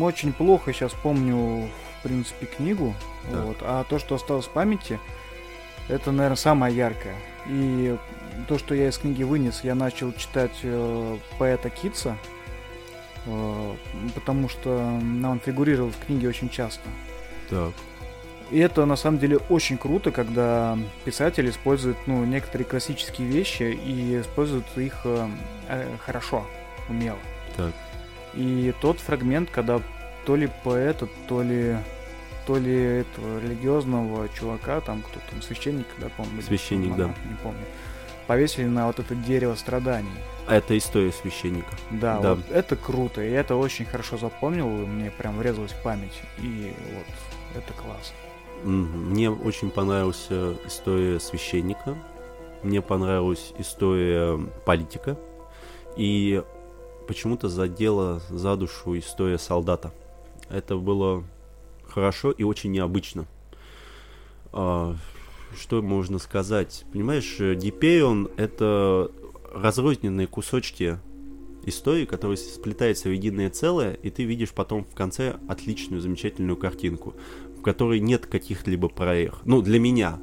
очень плохо сейчас помню, в принципе, книгу. Так. Вот, а то, что осталось в памяти, это, наверное, самое яркое. И то, что я из книги вынес, я начал читать э, поэта Китса, э, потому что он фигурировал в книге очень часто. Так. И это на самом деле очень круто, когда писатель использует ну, некоторые классические вещи и использует их э, э, хорошо, умело. Так. И тот фрагмент, когда то ли поэта, то ли то ли этого религиозного чувака, там кто там, священник, да, по-моему, Священник, монах, не помню, повесили на вот это дерево страданий. Это история священника. Да, Да. вот это круто, и это очень хорошо запомнил, и мне прям врезалось в память, и вот это класс. Мне очень понравилась история священника. Мне понравилась история политика. И почему-то задела за душу история солдата. Это было хорошо и очень необычно. А, что можно сказать? Понимаешь, Дипеон — это разрозненные кусочки истории, которые сплетаются в единое целое, и ты видишь потом в конце отличную, замечательную картинку, в которой нет каких-либо проех. Ну, для меня,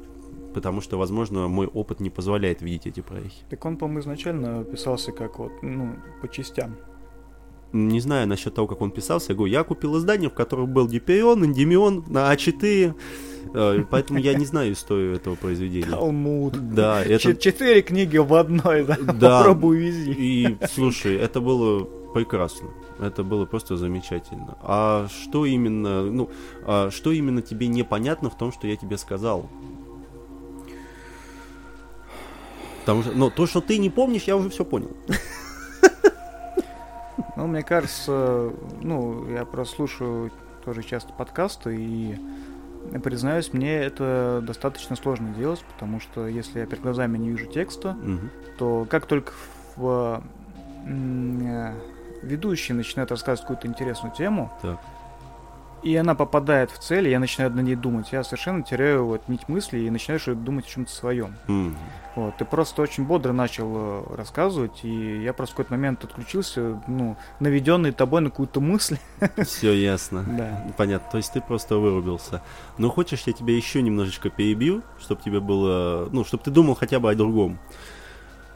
потому что, возможно, мой опыт не позволяет видеть эти проехи. Так он, по-моему, изначально писался как вот, ну, по частям. Не знаю насчет того, как он писался. Я говорю, я купил издание, в котором был Дипеон, Эндемион на А4, э, поэтому я не знаю историю этого произведения. Талмуд. Да, это... Четыре книги в одной, да? Да. Попробуй вези. И, слушай, это было прекрасно. Это было просто замечательно. А что именно, ну, а что именно тебе непонятно в том, что я тебе сказал? Потому что, ну, то, что ты не помнишь, я уже все понял. Ну, мне кажется, ну, я просто слушаю тоже часто подкасты, и признаюсь, мне это достаточно сложно делать, потому что если я перед глазами не вижу текста, Мгм. то как только в, м, э, ведущий начинает рассказывать какую-то интересную тему, Так. И она попадает в цель, и я начинаю на ней думать, я совершенно теряю вот нить мысли и начинаю думать о чем-то своем. Мгм. Вот, ты просто очень бодро начал э, рассказывать, и я просто в какой-то момент отключился, ну, наведенный тобой на какую-то мысль. Все ясно. Да. Понятно, то есть ты просто вырубился. Но хочешь, я тебя еще немножечко перебью, чтобы тебе было, ну, чтобы ты думал хотя бы о другом.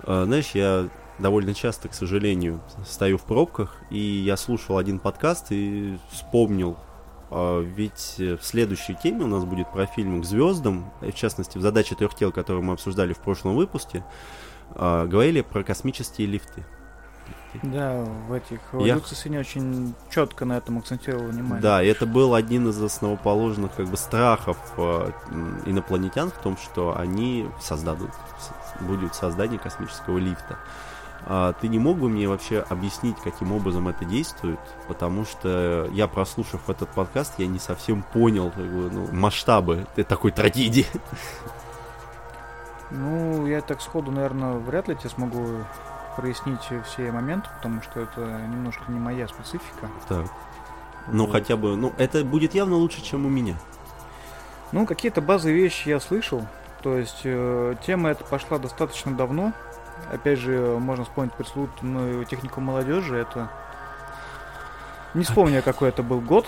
А, Знаешь, я довольно часто, к сожалению, стою в пробках, и я слушал один подкаст и вспомнил, ведь э, в следующей теме у нас будет про фильм «К звездам», в частности, в «Задаче трех тел», которую мы обсуждали в прошлом выпуске, а, говорили про космические лифты. Да, в этих Я- Люци сегодня очень четко на этом акцентировал внимание. Да, и это был один из основоположных как бы страхов э, инопланетян в том, что они создадут, будет создание космического лифта. А ты не мог бы мне вообще объяснить, каким образом это действует? Потому что я, прослушав этот подкаст, я не совсем понял как бы, ну, масштабы такой трагедии. Ну, я так сходу, наверное, вряд ли тебе смогу прояснить все моменты, потому что это немножко не моя специфика. Так. Ну, Вот. хотя бы, ну, это будет явно лучше, чем у меня. Ну, какие-то базовые вещи я слышал. То есть э, тема эта пошла достаточно давно. Опять же, можно вспомнить пресловутую технику молодежи. Это не вспомню, какой это был год.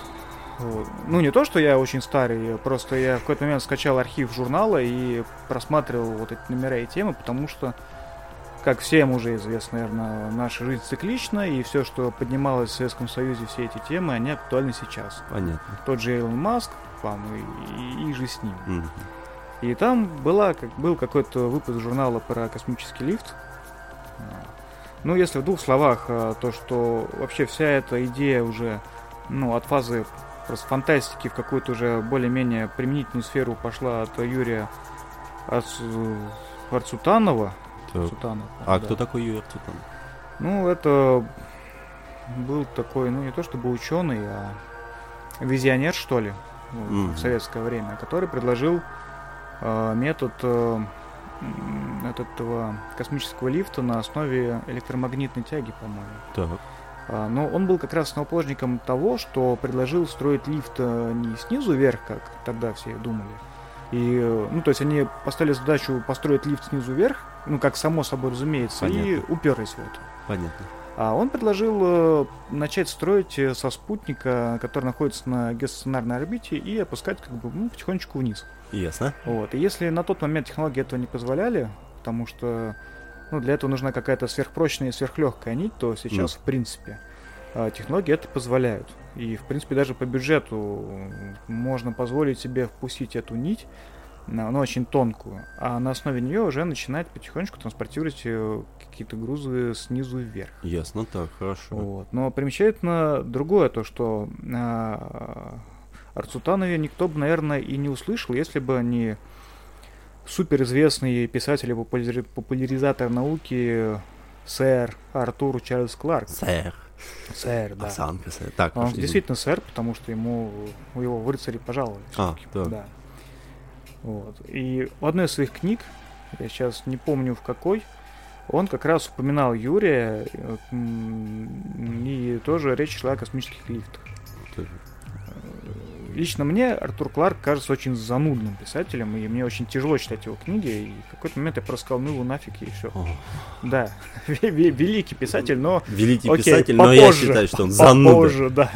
Ну, не то, что я очень старый, просто я в какой-то момент скачал архив журнала и просматривал вот эти номера и темы, потому что, как всем уже известно, наверное, наша жизнь циклична, и все, что поднималось в Советском Союзе, все эти темы, они актуальны сейчас. Понятно. Тот же Илон Маск, там, и, и, и же с ним. Мгм. И там была, как, был какой-то выпуск журнала про космический лифт. Ну, если в двух словах, э, то, что вообще вся эта идея уже, ну, от фазы просто фантастики в какую-то уже более-менее применительную сферу пошла от Юрия Арцу- Арцутанова. Так. Арцутанов, А да. кто такой Юрий Арцутан? Ну, это был такой, ну, не то чтобы ученый, а визионер, что ли, Мгм. в советское время, который предложил метод э, м, от этого космического лифта на основе электромагнитной тяги, по-моему. Так. А, Но он был как раз основоположником того, что предложил строить лифт э, не снизу вверх, как тогда все думали. И, э, ну, то есть они поставили задачу построить лифт снизу вверх, ну, как само собой разумеется, и Понятно. уперлись в это. Понятно. А он предложил э, начать строить э, со спутника, который находится на геостационарной орбите, и опускать как бы ну, потихонечку вниз. Ясно. Вот. И если на тот момент технологии этого не позволяли, потому что ну, для этого нужна какая-то сверхпрочная и сверхлегкая нить, то сейчас, Ну. в принципе, э, технологии это позволяют. И, в принципе, даже по бюджету можно позволить себе впустить эту нить, но очень тонкую, а на основе нее уже начинать потихонечку транспортировать э, какие-то грузы снизу вверх. Ясно, так, хорошо. Вот. Но примечательно другое то, что а, Арцутанове никто бы, наверное, и не услышал, если бы не суперизвестный писатель и популяри- популяризатор науки сэр Артур Чарльз Кларк. Сэр. Сэр, да. Осанка, сэр. Так, Он действительно сэр, потому что ему его в рыцари пожаловали. А, так. Да. Вот. И в одной из своих книг, я сейчас не помню в какой, он как раз упоминал Юрия, э, и тоже речь шла о космических лифтах. Лично мне Артур Кларк кажется очень занудным писателем, и мне очень тяжело читать его книги, и в какой-то момент я просто сказал, ну его нафиг, и все. О, Да, ве- ве- великий писатель, но Великий Окей, писатель, но я попозже, считаю, что он зануда. попозже, да.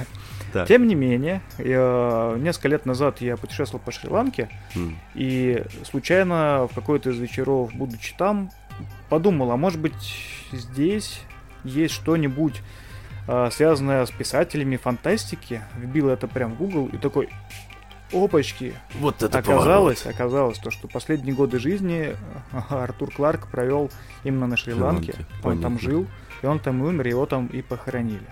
Так. Тем не менее, я- несколько лет назад я путешествовал по Шри-Ланке, М. и случайно в какой-то из вечеров, будучи там, подумал, а может быть здесь есть что-нибудь а, связанное с писателями фантастики. Вбил это прям в Google и такой, опачки, Вот это оказалось, поворот. оказалось то, что последние годы жизни Артур Кларк провел именно на Шри-Ланке. Шри-Ланке, Он там жил, и он там и умер, его там и похоронили.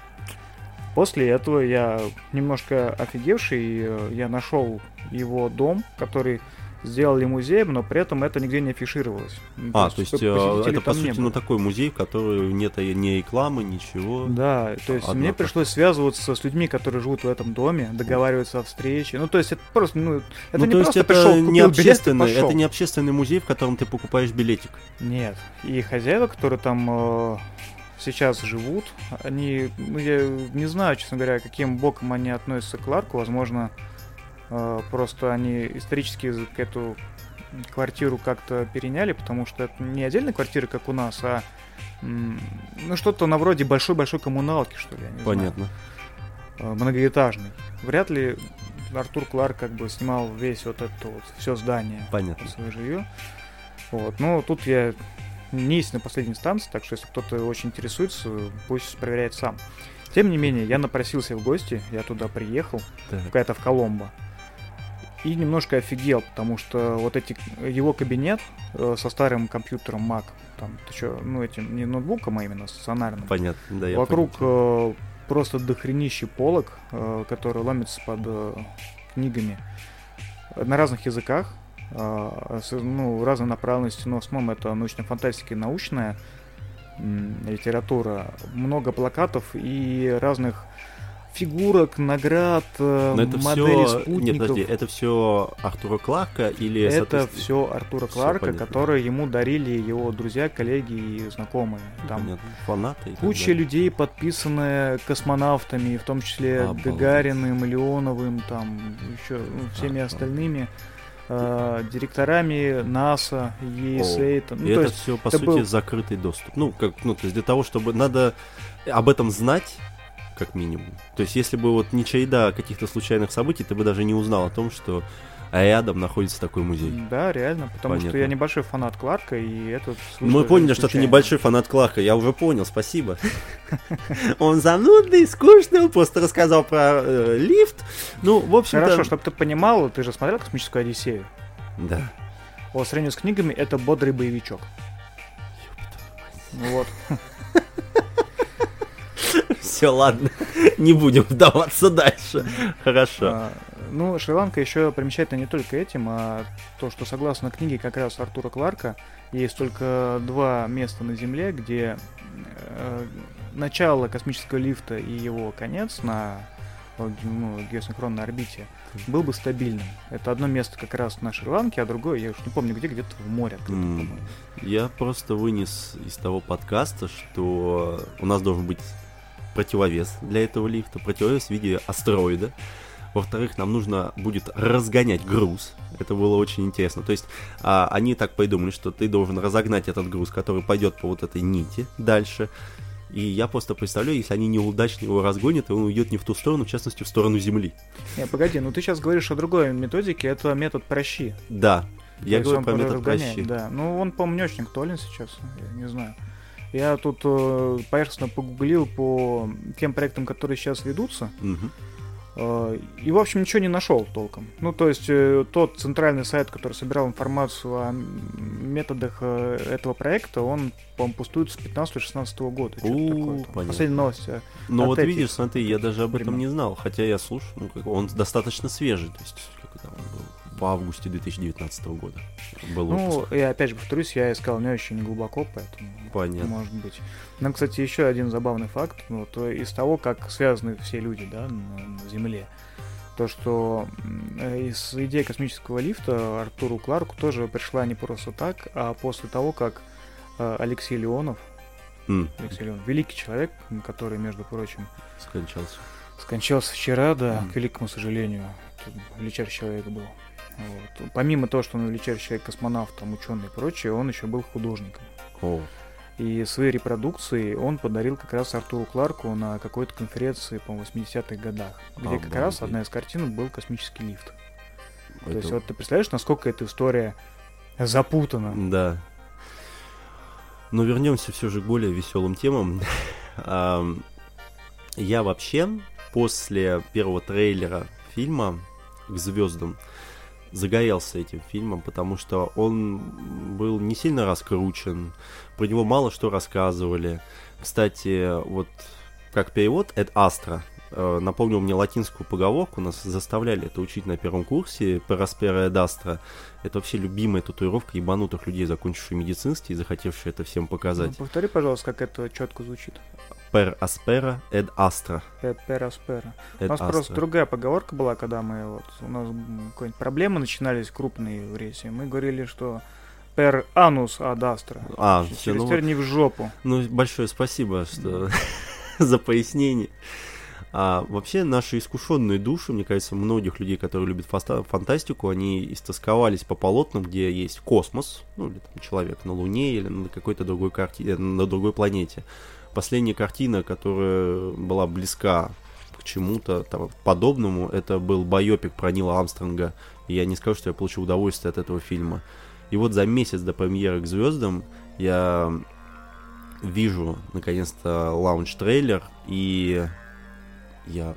После этого я немножко офигевший, э, я нашел его дом, который сделали музеем, но при этом это нигде не афишировалось. Ну, А, то есть э, посетителей это по сути ну такой музей, в который нет ни рекламы, ничего. Да, то есть мне Однако. пришлось связываться с людьми, которые живут в этом доме, договариваться о встрече. Ну, то есть это просто, ну, это ну, не то есть просто это пришел, не билет общественный, пошел. это не общественный музей, в котором ты покупаешь билетик. Нет. И хозяева, которые там э, сейчас живут, они, ну, я не знаю, честно говоря, каким боком они относятся к Ларку. Возможно, э, просто они исторически эту квартиру как-то переняли, потому что это не отдельная квартира, как у нас, а ну что-то на вроде большой-большой коммуналки, что ли, не знаю. Понятно. Э, многоэтажный. Вряд ли Артур Кларк как бы снимал весь вот это вот все здание Понятно. свое жилье. Вот. Но тут я не есть на последней инстанции, так что если кто-то очень интересуется, пусть проверяет сам. Тем не менее, я напросился в гости, я туда приехал, Так. какая-то в Коломбо. И немножко офигел, потому что вот эти его кабинет э, со старым компьютером Mac, там, ты чё, ну этим не ноутбуком, а именно стационарным. Понятно, да, я Вокруг э, просто дохренище полок, э, которые ломятся под э, книгами э, на разных языках, э, с, ну, разной направленности, но в основном это научная фантастика и научная м, литература. Много плакатов и разных фигурок, наград, э, Но это моделей все... Нет, спутников. подожди, это все Артура Кларка или... Это все Артура Кларка, понятно. которые ему дарили его друзья, коллеги и знакомые. Там Понятно, фанаты. и Куча далее. людей, подписанные космонавтами, в том числе Обалдеть. Гагариным, Леоновым, там еще ну, всеми Ага. остальными э, директорами НАСА, ESA. там, ну, И то это есть, все, по это сути, был- закрытый доступ. Ну, как, ну, то есть для того, чтобы надо об этом знать, как минимум. То есть, если бы вот не череда каких-то случайных событий, ты бы даже не узнал о том, что рядом находится такой музей. да, реально, потому что Понятно. я небольшой фанат Кларка, и этот Мы поняли, что ты небольшой фанат Кларка, я уже понял, спасибо. Он занудный, скучный, он просто рассказал про э, лифт. Ну, в общем-то... Хорошо, чтобы ты понимал, ты же смотрел «Космическую Одиссею». Да. По сравнению с книгами, это бодрый боевичок. Ну Вот. Все, ладно, не будем вдаваться дальше. Хорошо. А, Ну, Шри-Ланка еще примечательна не только этим, а то, что согласно книге как раз Артура Кларка, есть только два места на Земле, где э, начало космического лифта и его конец на э, ну, геосинхронной орбите был бы стабильным. Это одно место как раз на Шри-Ланке, а другое, я уж не помню где, где-то в море. по-моему. Я просто вынес из того подкаста, что у нас должен быть противовес для этого лифта, противовес в виде астероида. Во-вторых, нам нужно будет разгонять груз. Это было очень интересно. То есть а, они так придумали, что ты должен разогнать этот груз, который пойдет по вот этой нити дальше. И я просто представляю, если они неудачно его разгонят, и он уйдет не в ту сторону, в частности, в сторону Земли. Не, погоди, ну ты сейчас говоришь о другой методике, это метод прощи. Да, я говорю про метод прощи. Да, ну он, по-моему, не очень актуален сейчас, я не знаю. Я тут э, поверхностно погуглил по тем проектам, которые сейчас ведутся, Мгм. э, и, в общем, ничего не нашел толком. Ну, то есть, э, тот центральный сайт, который собирал информацию о методах э, этого проекта, он, по-моему, пустует с 15-16 года. У, такое. Последняя новость. э, от вот видишь, смотри, я даже об этом не знал, хотя я слушал, ну, как, он достаточно свежий, то есть как он был в августе 2019 года. Был выпуск. Ну, я опять же повторюсь, я искал не очень глубоко, поэтому Понятно. может быть. Нам, кстати, еще один забавный факт, вот, э, из того, как связаны все люди, да, на, Земле. То, что э, из идеи космического лифта Артуру Кларку тоже пришла не просто так, а после того, как э, Алексей Леонов, М, Алексей Леонов, великий человек, который, между прочим, скончался. скончался вчера, да, Мгм. к великому сожалению. Величайший человек был. Вот. Помимо того, что он величайший человек, космонавт, там, ученый и прочее, он еще был художником. О, И свои репродукции он подарил как раз Артуру Кларку на какой-то конференции, по 80-х годах, где как раз Обалдеть. одна из картин был космический лифт. То это- есть вот ты представляешь, насколько эта история запутана? Да. Но вернемся все же к более веселым темам. Ам, Я вообще после первого трейлера фильма к звездам загорелся этим фильмом, потому что он был не сильно раскручен, про него мало что рассказывали. Кстати, вот как перевод, это Астра. Э, Напомнил мне латинскую поговорку, нас заставляли это учить на первом курсе, Пераспера эд Астра. Это вообще любимая татуировка ебанутых людей, закончивших медицинский и захотевших это всем Ну, показать. повтори, пожалуйста, как это четко звучит. Per aspera ed astra. Пераспера. У Ed нас просто astra. другая поговорка была, когда мы вот у нас какие-нибудь проблемы начинались крупные в рейсе. Мы говорили, что per anus ad astra. А, Через все, ну, теперь не в жопу. ну большое спасибо, что за пояснение. А, вообще, наши искушенные души, мне кажется, многих людей, которые любят фантастику, они истосковались по полотнам, где есть космос, ну, или там человек на Луне, или на какой-то другой карти... э, на другой планете. Последняя картина, которая была близка к чему-то подобному, это был байопик про Нила Армстронга. Я не скажу, что я получил удовольствие от этого фильма. И вот за месяц до премьеры к звездам я вижу наконец-то launch-трейлер, и я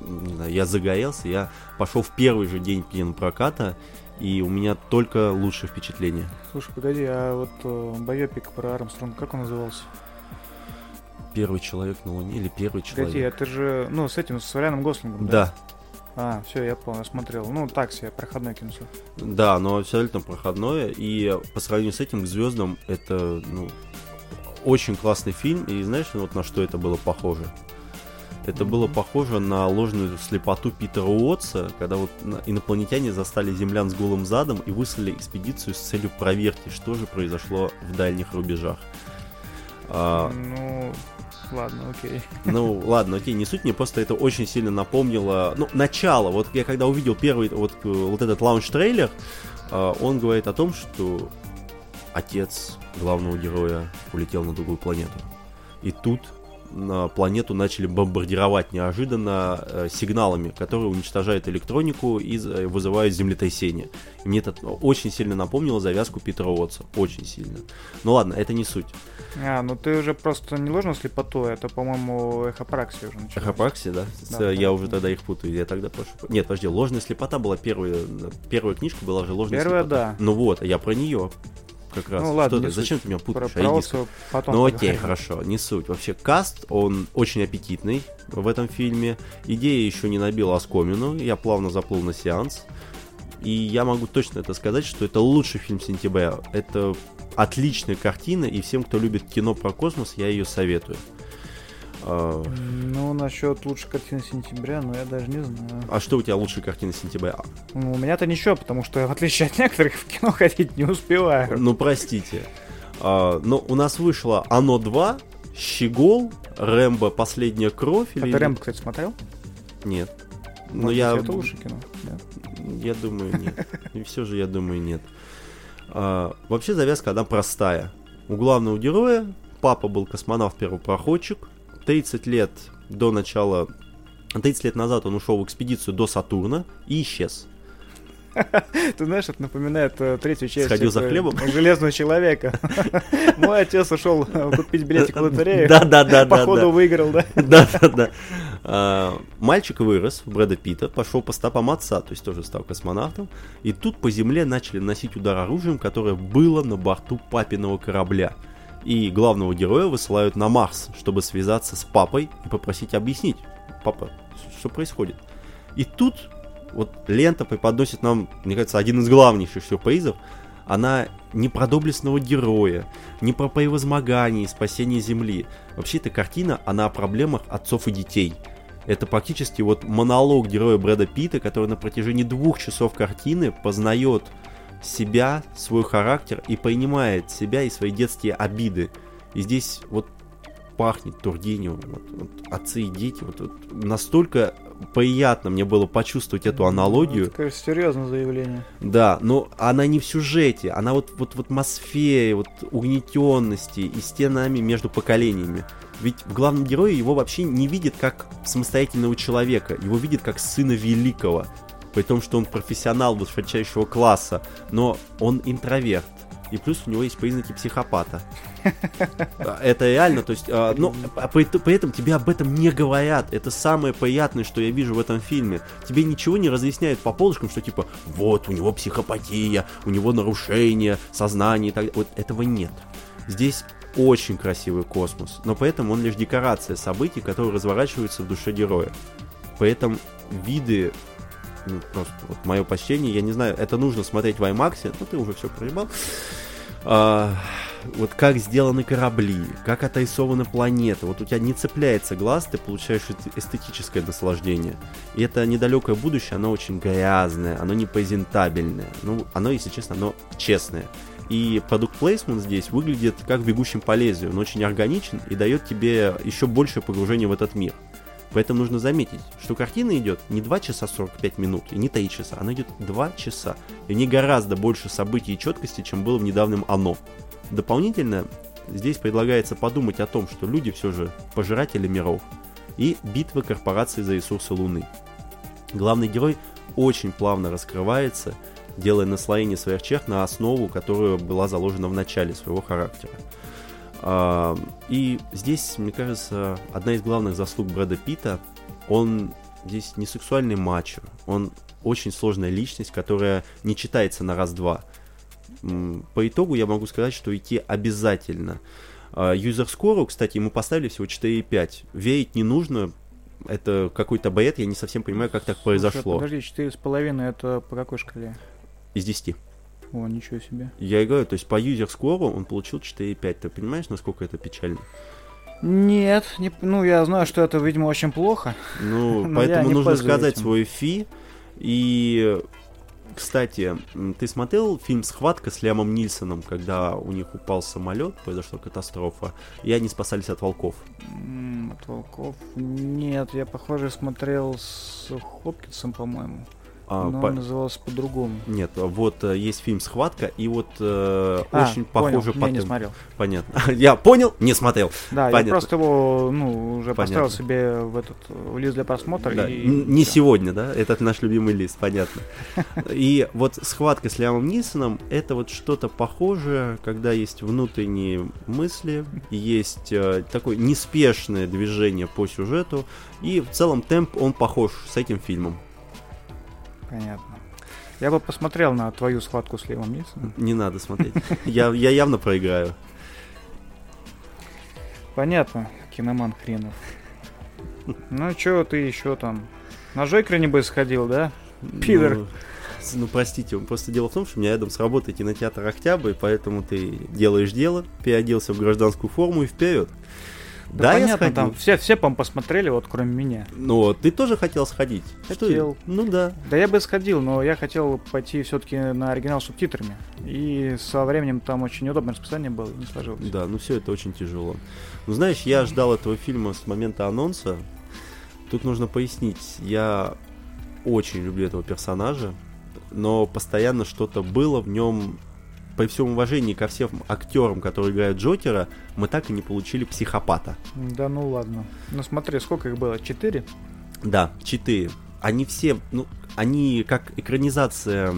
не знаю, я загорелся, я пошел в первый же день кинопроката, и у меня только лучшие впечатления. Слушай, погоди, а вот э, байопик про Армстронга, как он назывался? Первый человек на Луне или первый человек? Погоди, это же, ну, с этим, с Райаном Гослингом, Да, А, все, я понял, смотрел. Ну, так себе, проходное кинцо. да, но абсолютно проходное, и по сравнению с этим к звездам это, ну, очень классный фильм, и знаешь, вот на что это было похоже? Это было похоже на ложную слепоту Питера Уотса, когда вот инопланетяне застали землян с голым задом и выслали экспедицию с целью проверки, что же произошло в дальних рубежах. А, Ну, ладно, окей. ну, ладно, окей, не суть, мне просто это очень сильно напомнило, ну, начало, вот я когда увидел первый, вот, э, вот этот launch-трейлер, а, он говорит о том, что отец главного героя улетел на другую планету. И тут планету начали бомбардировать неожиданно э, сигналами, которые уничтожают электронику и з- вызывают землетрясение. И мне это очень сильно напомнило завязку Питера Уотса. Очень сильно. Ну ладно, это не суть. А, ну ты уже просто не ложную слепоту, это, по-моему, эхопраксия уже началась. Эхопраксия, да? Да, я да. уже тогда их путаю. Я тогда прошу. Нет, подожди, ложная слепота была первая. Первая книжка была же ложная Первая, слепота. да. Ну вот, я про нее как раз. Ну ладно, ты- зачем ты меня Про, путаешь? про Айди, Отца потом ну окей, поговорим. хорошо, не суть. Вообще каст, он очень аппетитный в этом фильме. Идея еще не набила оскомину, я плавно заплыл на сеанс. И я могу точно это сказать, что это лучший фильм сентября. Это отличная картина, и всем, кто любит кино про космос, я ее советую. А, Ну, насчет лучшей картины сентября, ну я даже не знаю. А что у тебя лучшая картина сентября? Ну, у меня-то ничего, потому что я, в отличие от некоторых, в кино ходить не успеваю. Ну, простите. А, но у нас вышло Оно 2, Щегол, Рэмбо Последняя кровь. А или- ты Рэмбо, кстати, смотрел? Нет. Но Может я... Это лучшее кино. да. Я думаю, нет. И все же я думаю, нет. А, вообще завязка, она простая. У главного героя папа был космонавт-первопроходчик. 30 лет до начала... 30 лет назад он ушел в экспедицию до Сатурна и исчез. Ты знаешь, это напоминает э, третью часть. Сходил за хлебом? Железного человека. Мой отец ушел э, купить билетик в лотерею. Да, да, да. Походу выиграл, да? Да, да, да. Мальчик вырос, Брэда Питта, пошел по стопам отца, то есть тоже стал космонавтом. И тут по земле начали носить удар оружием, которое было на борту папиного корабля. И главного героя высылают на Марс, чтобы связаться с папой и попросить объяснить, папа, что происходит. И тут вот лента преподносит нам, мне кажется, один из главнейших сюрпризов. Она не про доблестного героя, не про превозмогание и спасение Земли. Вообще эта картина, она о проблемах отцов и детей. Это практически вот монолог героя Брэда Питта, который на протяжении двух часов картины познает себя, свой характер и понимает себя и свои детские обиды. И здесь вот пахнет Тургеневым, вот, вот, отцы и дети, вот, вот настолько приятно мне было почувствовать эту аналогию. Это, конечно, серьезное заявление. Да, но она не в сюжете, она вот, вот в атмосфере, вот угнетенности и стенами между поколениями. Ведь в главном герое его вообще не видят как самостоятельного человека, его видят как сына великого. При том, что он профессионал высочайшего класса, но он интроверт. И плюс у него есть признаки психопата. Это реально, то есть, а, но а при, при этом тебе об этом не говорят. Это самое приятное, что я вижу в этом фильме. Тебе ничего не разъясняют по полочкам, что типа, вот, у него психопатия, у него нарушение сознания и так далее. Вот этого нет. Здесь очень красивый космос, но поэтому он лишь декорация событий, которые разворачиваются в душе героя. Поэтому виды ну, просто вот мое почтение, я не знаю, это нужно смотреть в IMAX, ну ты уже все проебал. А, вот как сделаны корабли, как отрисованы планеты. Вот у тебя не цепляется глаз, ты получаешь эстетическое наслаждение. И это недалекое будущее, оно очень грязное, оно не презентабельное. Ну, оно, если честно, оно честное. И продукт плейсмент здесь выглядит как бегущим по лезвию. Он очень органичен и дает тебе еще большее погружение в этот мир. Поэтому нужно заметить, что картина идет не 2 часа 45 минут и не 3 часа, она идет 2 часа. И не гораздо больше событий и четкости, чем было в недавнем «Оно». Дополнительно здесь предлагается подумать о том, что люди все же пожиратели миров и битвы корпораций за ресурсы Луны. Главный герой очень плавно раскрывается, делая наслоение своих черт на основу, которая была заложена в начале своего характера. А, и здесь, мне кажется, одна из главных заслуг Брэда Питта, он здесь не сексуальный мачо, он очень сложная личность, которая не читается на раз-два. По итогу я могу сказать, что идти обязательно. Юзер скору, кстати, ему поставили всего 4,5. Верить не нужно, это какой-то бред, я не совсем понимаю, как так Слушай, произошло. Подожди, 4,5 это по какой шкале? Из 10. О, ничего себе. Я и говорю, то есть по юзер скору он получил 4,5. Ты понимаешь, насколько это печально? Нет, не, ну я знаю, что это, видимо, очень плохо. Ну, поэтому нужно сказать этим. свой фи. И, кстати, ты смотрел фильм «Схватка» с Лямом Нильсоном, когда у них упал самолет, произошла катастрофа, и они спасались от волков? От волков. Нет, я, похоже, смотрел с Хопкинсом, по-моему. А, но по- он назывался по-другому. Нет, вот э, есть фильм «Схватка», и вот э, А, очень понял, похоже не, по не темпу. смотрел. Понятно. Я понял, не смотрел. Да, я Понятно. просто его, ну, уже Понятно. поставил себе в этот в лист для просмотра. Да, и Не всё. сегодня, да? Этот наш любимый лист, понятно. И вот схватка с Лямом Нисоном это вот что-то похожее, когда есть внутренние мысли, есть э, такое неспешное движение по сюжету, и в целом темп он похож с этим фильмом. Понятно. Я бы посмотрел на твою схватку с Левом Нильсоном. Не надо смотреть. Я, я явно проиграю. Понятно, киноман хренов. Ну, чё ты еще там? На Жойкре, небось, сходил, да? Пидор. Ну, ну, простите, просто дело в том, что у меня рядом с работой кинотеатр Октябрь, поэтому ты делаешь дело, переоделся в гражданскую форму и вперед. Да, я понятно, сходил. там все, все, по посмотрели, вот кроме меня. Ну, ты тоже хотел сходить? Хотел. Что? Ну да. Да я бы сходил, но я хотел пойти все-таки на оригинал с субтитрами. И со временем там очень неудобное расписание было, не сложилось. Да, ну все это очень тяжело. Ну знаешь, я ждал этого фильма с момента анонса. Тут нужно пояснить, я очень люблю этого персонажа, но постоянно что-то было в нем при всем уважении ко всем актерам, которые играют Джокера, мы так и не получили психопата. Да ну ладно. Ну смотри, сколько их было? Четыре? Да, четыре. Они все, ну, они как экранизация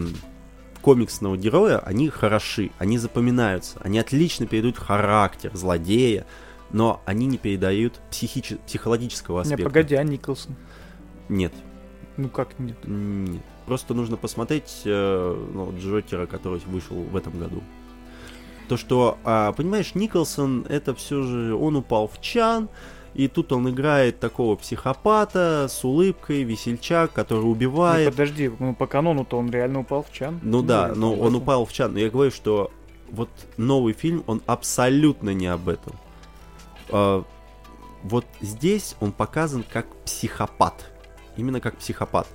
комиксного героя, они хороши, они запоминаются, они отлично передают характер злодея, но они не передают психичи- психологического аспекта. Не, погоди, а Николсон? Нет. Ну как нет? Нет. Просто нужно посмотреть э, ну, Джокера, который вышел в этом году. То, что, а, понимаешь, Николсон, это все же, он упал в чан, и тут он играет такого психопата с улыбкой, весельчак, который убивает. Ну, подожди, ну по канону-то он реально упал в чан. Ну, да, но он упал в чан. Но я говорю, что вот новый фильм, он абсолютно не об этом. А, вот здесь он показан как психопат. Именно как психопат.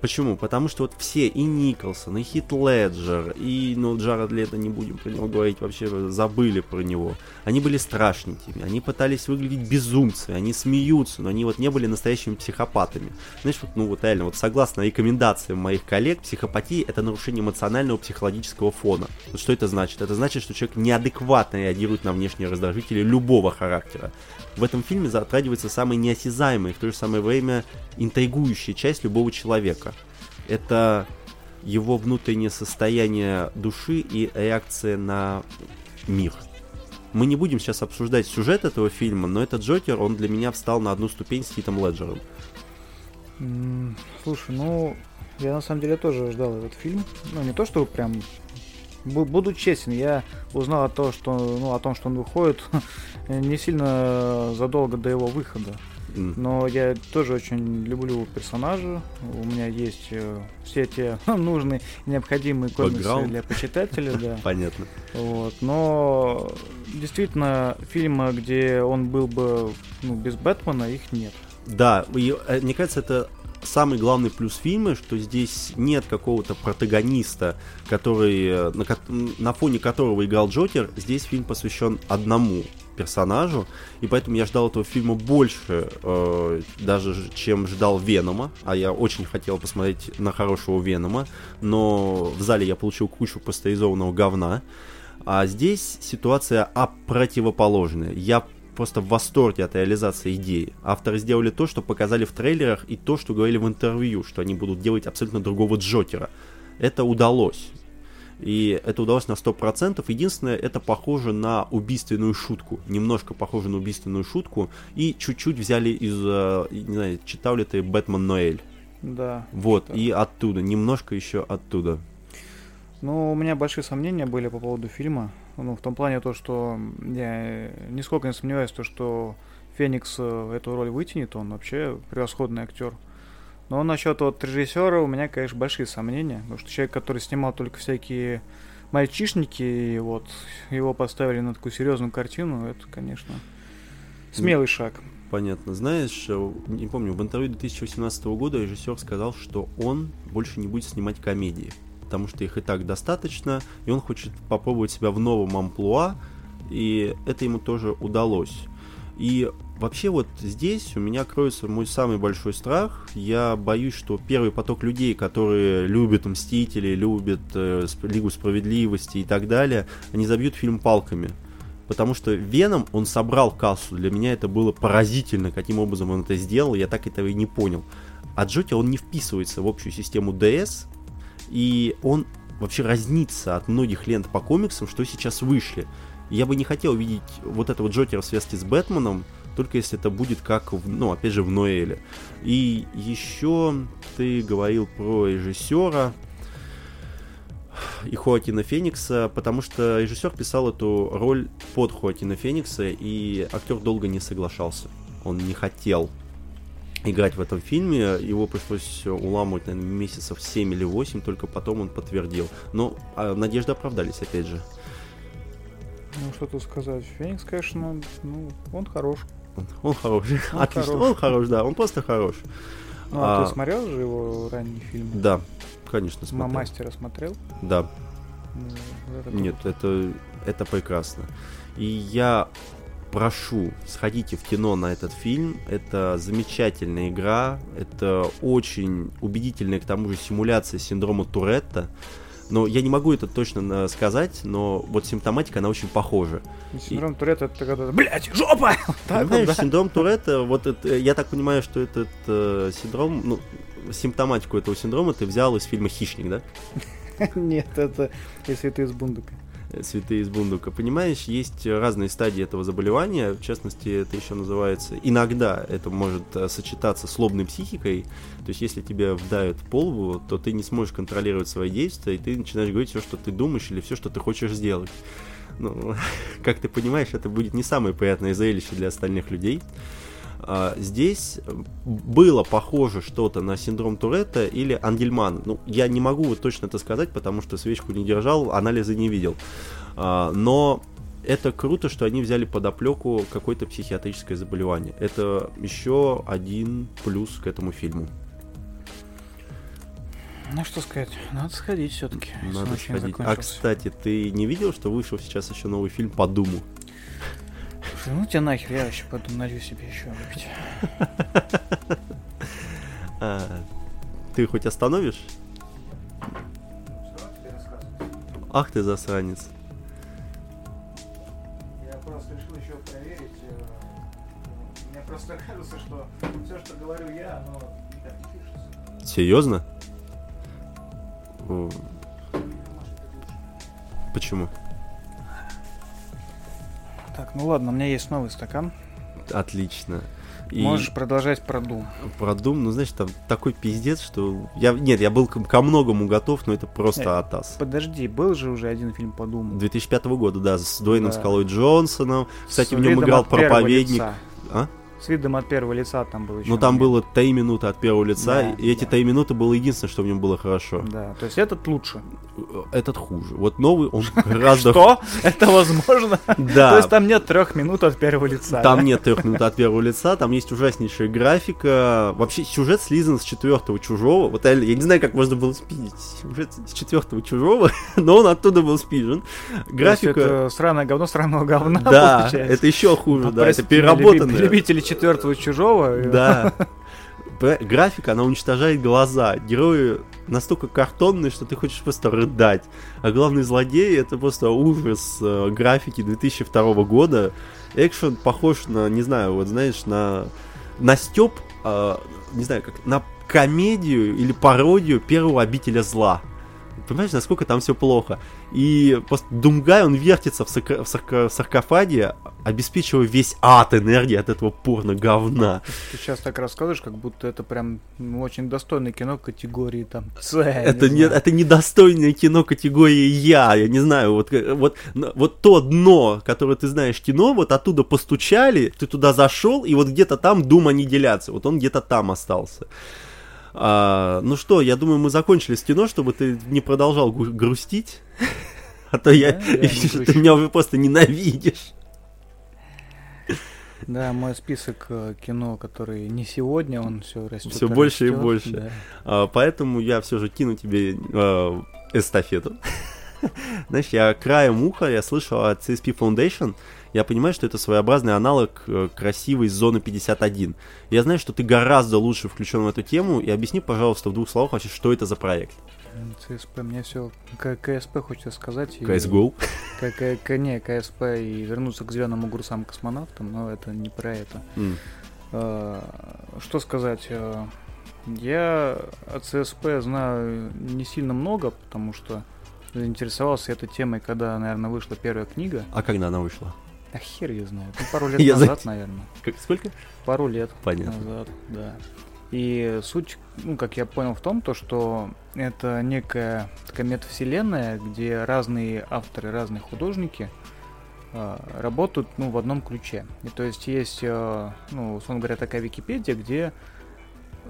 Почему? Потому что вот все, и Николсон, и Хит Леджер, и, ну, Джаред Лето, не будем про него говорить, вообще забыли про него. Они были страшненькими, они пытались выглядеть безумцами, они смеются, но они вот не были настоящими психопатами. Знаешь, вот, ну вот реально, вот согласно рекомендациям моих коллег, психопатия это нарушение эмоционального психологического фона. Вот что это значит? Это значит, что человек неадекватно реагирует на внешние раздражители любого характера. В этом фильме затрагивается самая неосязаемая в то же самое время интригующая часть любого человека. Это его внутреннее состояние души и реакция на мир. Мы не будем сейчас обсуждать сюжет этого фильма, но этот Джокер, он для меня встал на одну ступень с Хитом Леджером. Слушай, ну, я на самом деле тоже ждал этот фильм. Ну, не то, что прям буду честен, я узнал о том, что, ну, о том, что он выходит не сильно задолго до его выхода. Но я тоже очень люблю персонажа. У меня есть э, все те нужные, необходимые комиксы Background. для почитателя, да. Понятно. Вот. Но действительно, фильма, где он был бы ну, без Бэтмена, их нет. Да, и, э, мне кажется, это самый главный плюс фильма, что здесь нет какого-то протагониста, который э, на, на фоне которого играл Джокер. Здесь фильм посвящен одному персонажу, и поэтому я ждал этого фильма больше, э, даже чем ждал Венома, а я очень хотел посмотреть на хорошего Венома, но в зале я получил кучу пастеризованного говна, а здесь ситуация а противоположная. Я просто в восторге от реализации идеи. Авторы сделали то, что показали в трейлерах, и то, что говорили в интервью, что они будут делать абсолютно другого Джокера. Это удалось. И это удалось на 100%. Единственное, это похоже на убийственную шутку. Немножко похоже на убийственную шутку. И чуть-чуть взяли из... Э, не знаю, читал ли ты «Бэтмен Ноэль»? Да. Вот, и оттуда. Немножко еще оттуда. Ну, у меня большие сомнения были по поводу фильма. Ну, в том плане то, что я нисколько не сомневаюсь, то, что Феникс э, эту роль вытянет, он вообще превосходный актер. Но насчет вот режиссера у меня, конечно, большие сомнения, потому что человек, который снимал только всякие мальчишники, и вот его поставили на такую серьезную картину, это, конечно, смелый шаг. Понятно. Знаешь, э, не помню, в интервью 2018 года режиссер сказал, что он больше не будет снимать комедии, потому что их и так достаточно, и он хочет попробовать себя в новом амплуа, и это ему тоже удалось. И Вообще вот здесь у меня кроется мой самый большой страх. Я боюсь, что первый поток людей, которые любят Мстители, любят э, Лигу Справедливости и так далее, они забьют фильм палками. Потому что Веном, он собрал кассу. Для меня это было поразительно, каким образом он это сделал. Я так этого и не понял. А Джокер, он не вписывается в общую систему DS. И он вообще разнится от многих лент по комиксам, что сейчас вышли. Я бы не хотел видеть вот этого Джокера в связке с Бэтменом, только если это будет как, в, ну, опять же, в Ноэле. И еще ты говорил про режиссера и Хоакина Феникса, потому что режиссер писал эту роль под Хоакина Феникса, и актер долго не соглашался. Он не хотел играть в этом фильме. Его пришлось уламывать, наверное, месяцев 7 или 8, только потом он подтвердил. Но а, надежды оправдались, опять же. Ну, что тут сказать. Феникс, конечно, ну, он хорош. Он хороший. Он Отлично. Хорош. Он хорош, да, он просто хорош. Ну, а, а ты смотрел же его ранний фильм? Да, конечно, смотрел. Мастера смотрел? Да. Ну, это Нет, это, это прекрасно. И я прошу, сходите в кино на этот фильм. Это замечательная игра. Это очень убедительная, к тому же, симуляция синдрома Туретта. Но я не могу это точно сказать, но вот симптоматика, она очень похожа. Синдром и... Туретта это когда блядь, жопа! Понимаешь, да? синдром Туретта, вот это, я так понимаю, что этот э, синдром, ну, симптоматику этого синдрома ты взял из фильма «Хищник», да? Нет, это если ты из Бундука святые из Бундука. Понимаешь, есть разные стадии этого заболевания, в частности, это еще называется, иногда это может э, сочетаться с лобной психикой, то есть если тебя вдают в полбу, то ты не сможешь контролировать свои действия, и ты начинаешь говорить все, что ты думаешь, или все, что ты хочешь сделать. Ну, как ты понимаешь, это будет не самое приятное зрелище для остальных людей. А, здесь было похоже что-то на синдром Туретта или Ангельман. Ну, я не могу вот точно это сказать, потому что свечку не держал, анализы не видел. А, но это круто, что они взяли под оплеку какое-то психиатрическое заболевание. Это еще один плюс к этому фильму. Ну что сказать, надо сходить все-таки. Надо сходить. А кстати, ты не видел, что вышел сейчас еще новый фильм по Думу? Ну тебя нахер, я вообще пойду налью себе еще выпить. А, ты хоть остановишь? Ах ты засранец. Я просто решил еще проверить. Э, мне просто кажется, что все, что говорю я, оно никак не пишется. Серьезно? Почему? Так, ну ладно, у меня есть новый стакан. Отлично. И Можешь продолжать про Doom. Про Doom, ну, знаешь, там такой пиздец, что... Я, нет, я был ко многому готов, но это просто э, атас. Подожди, был же уже один фильм по Doom. 2005 года, да, с Дуэйном да. Скалой Джонсоном. Кстати, с в нем играл проповедник. А? С видом от первого лица там было еще. Ну там было 3 минуты от первого лица, да, и эти да. 3 минуты было единственное, что в нем было хорошо. Да, то есть этот лучше. Этот хуже. Вот новый, он гораздо... Что? Это возможно? Да. То есть там нет трех минут от первого лица. Там нет трех минут от первого лица, там есть ужаснейшая графика. Вообще сюжет слизан с четвертого чужого. Вот я, не знаю, как можно было спиздить сюжет с четвертого чужого, но он оттуда был спижен. Графика... это сраное говно сраного говна, Да, это еще хуже, да, это переработанное. Любители четвертого чужого. Да. Графика, она уничтожает глаза. Герои настолько картонные, что ты хочешь просто рыдать. А главный злодей это просто ужас э, графики 2002 года. Экшен похож на, не знаю, вот знаешь, на, на степ, э, не знаю, как на комедию или пародию первого обителя зла. Понимаешь, насколько там все плохо. И просто Думгай, он вертится в, сарко- в, сарко- в саркофаге, обеспечивая весь ад энергии от этого порно говна. Ты сейчас так рассказываешь, как будто это прям ну, очень достойное кино категории там С. Это не, не это недостойное кино категории Я. Я не знаю, вот, э, вот, вот то дно, которое ты знаешь кино, вот оттуда постучали, ты туда зашел, и вот где-то там Дум аннигиляция. Вот он где-то там остался. А, ну что, я думаю, мы закончили с кино, чтобы ты не продолжал грустить. А то я, ты меня уже просто ненавидишь. Да, мой список э, кино, который не сегодня, он все растет. Все больше растет, и больше. Да. А, поэтому я все же кину тебе э, эстафету. Знаешь, я краем уха, я слышал от CSP Foundation, я понимаю, что это своеобразный аналог э, красивой зоны 51. Я знаю, что ты гораздо лучше включен в эту тему, и объясни, пожалуйста, в двух словах вообще, что это за проект. ЦСП, мне все КСП хочется сказать. CSGO? И, к, не, КСП и вернуться к зеленым огурцам космонавтам, но это не про это. Mm. А, что сказать? А, я от ЦСП знаю не сильно много, потому что заинтересовался этой темой, когда, наверное, вышла первая книга. А когда она вышла? А хер ее знает. Ну, пару лет я назад, за... наверное. Как, сколько? Пару лет Понятно. назад, да. И суть, ну, как я понял, в том, то, что это некая такая метавселенная, где разные авторы, разные художники э, работают, ну, в одном ключе. И то есть есть, э, ну, условно говоря, такая Википедия, где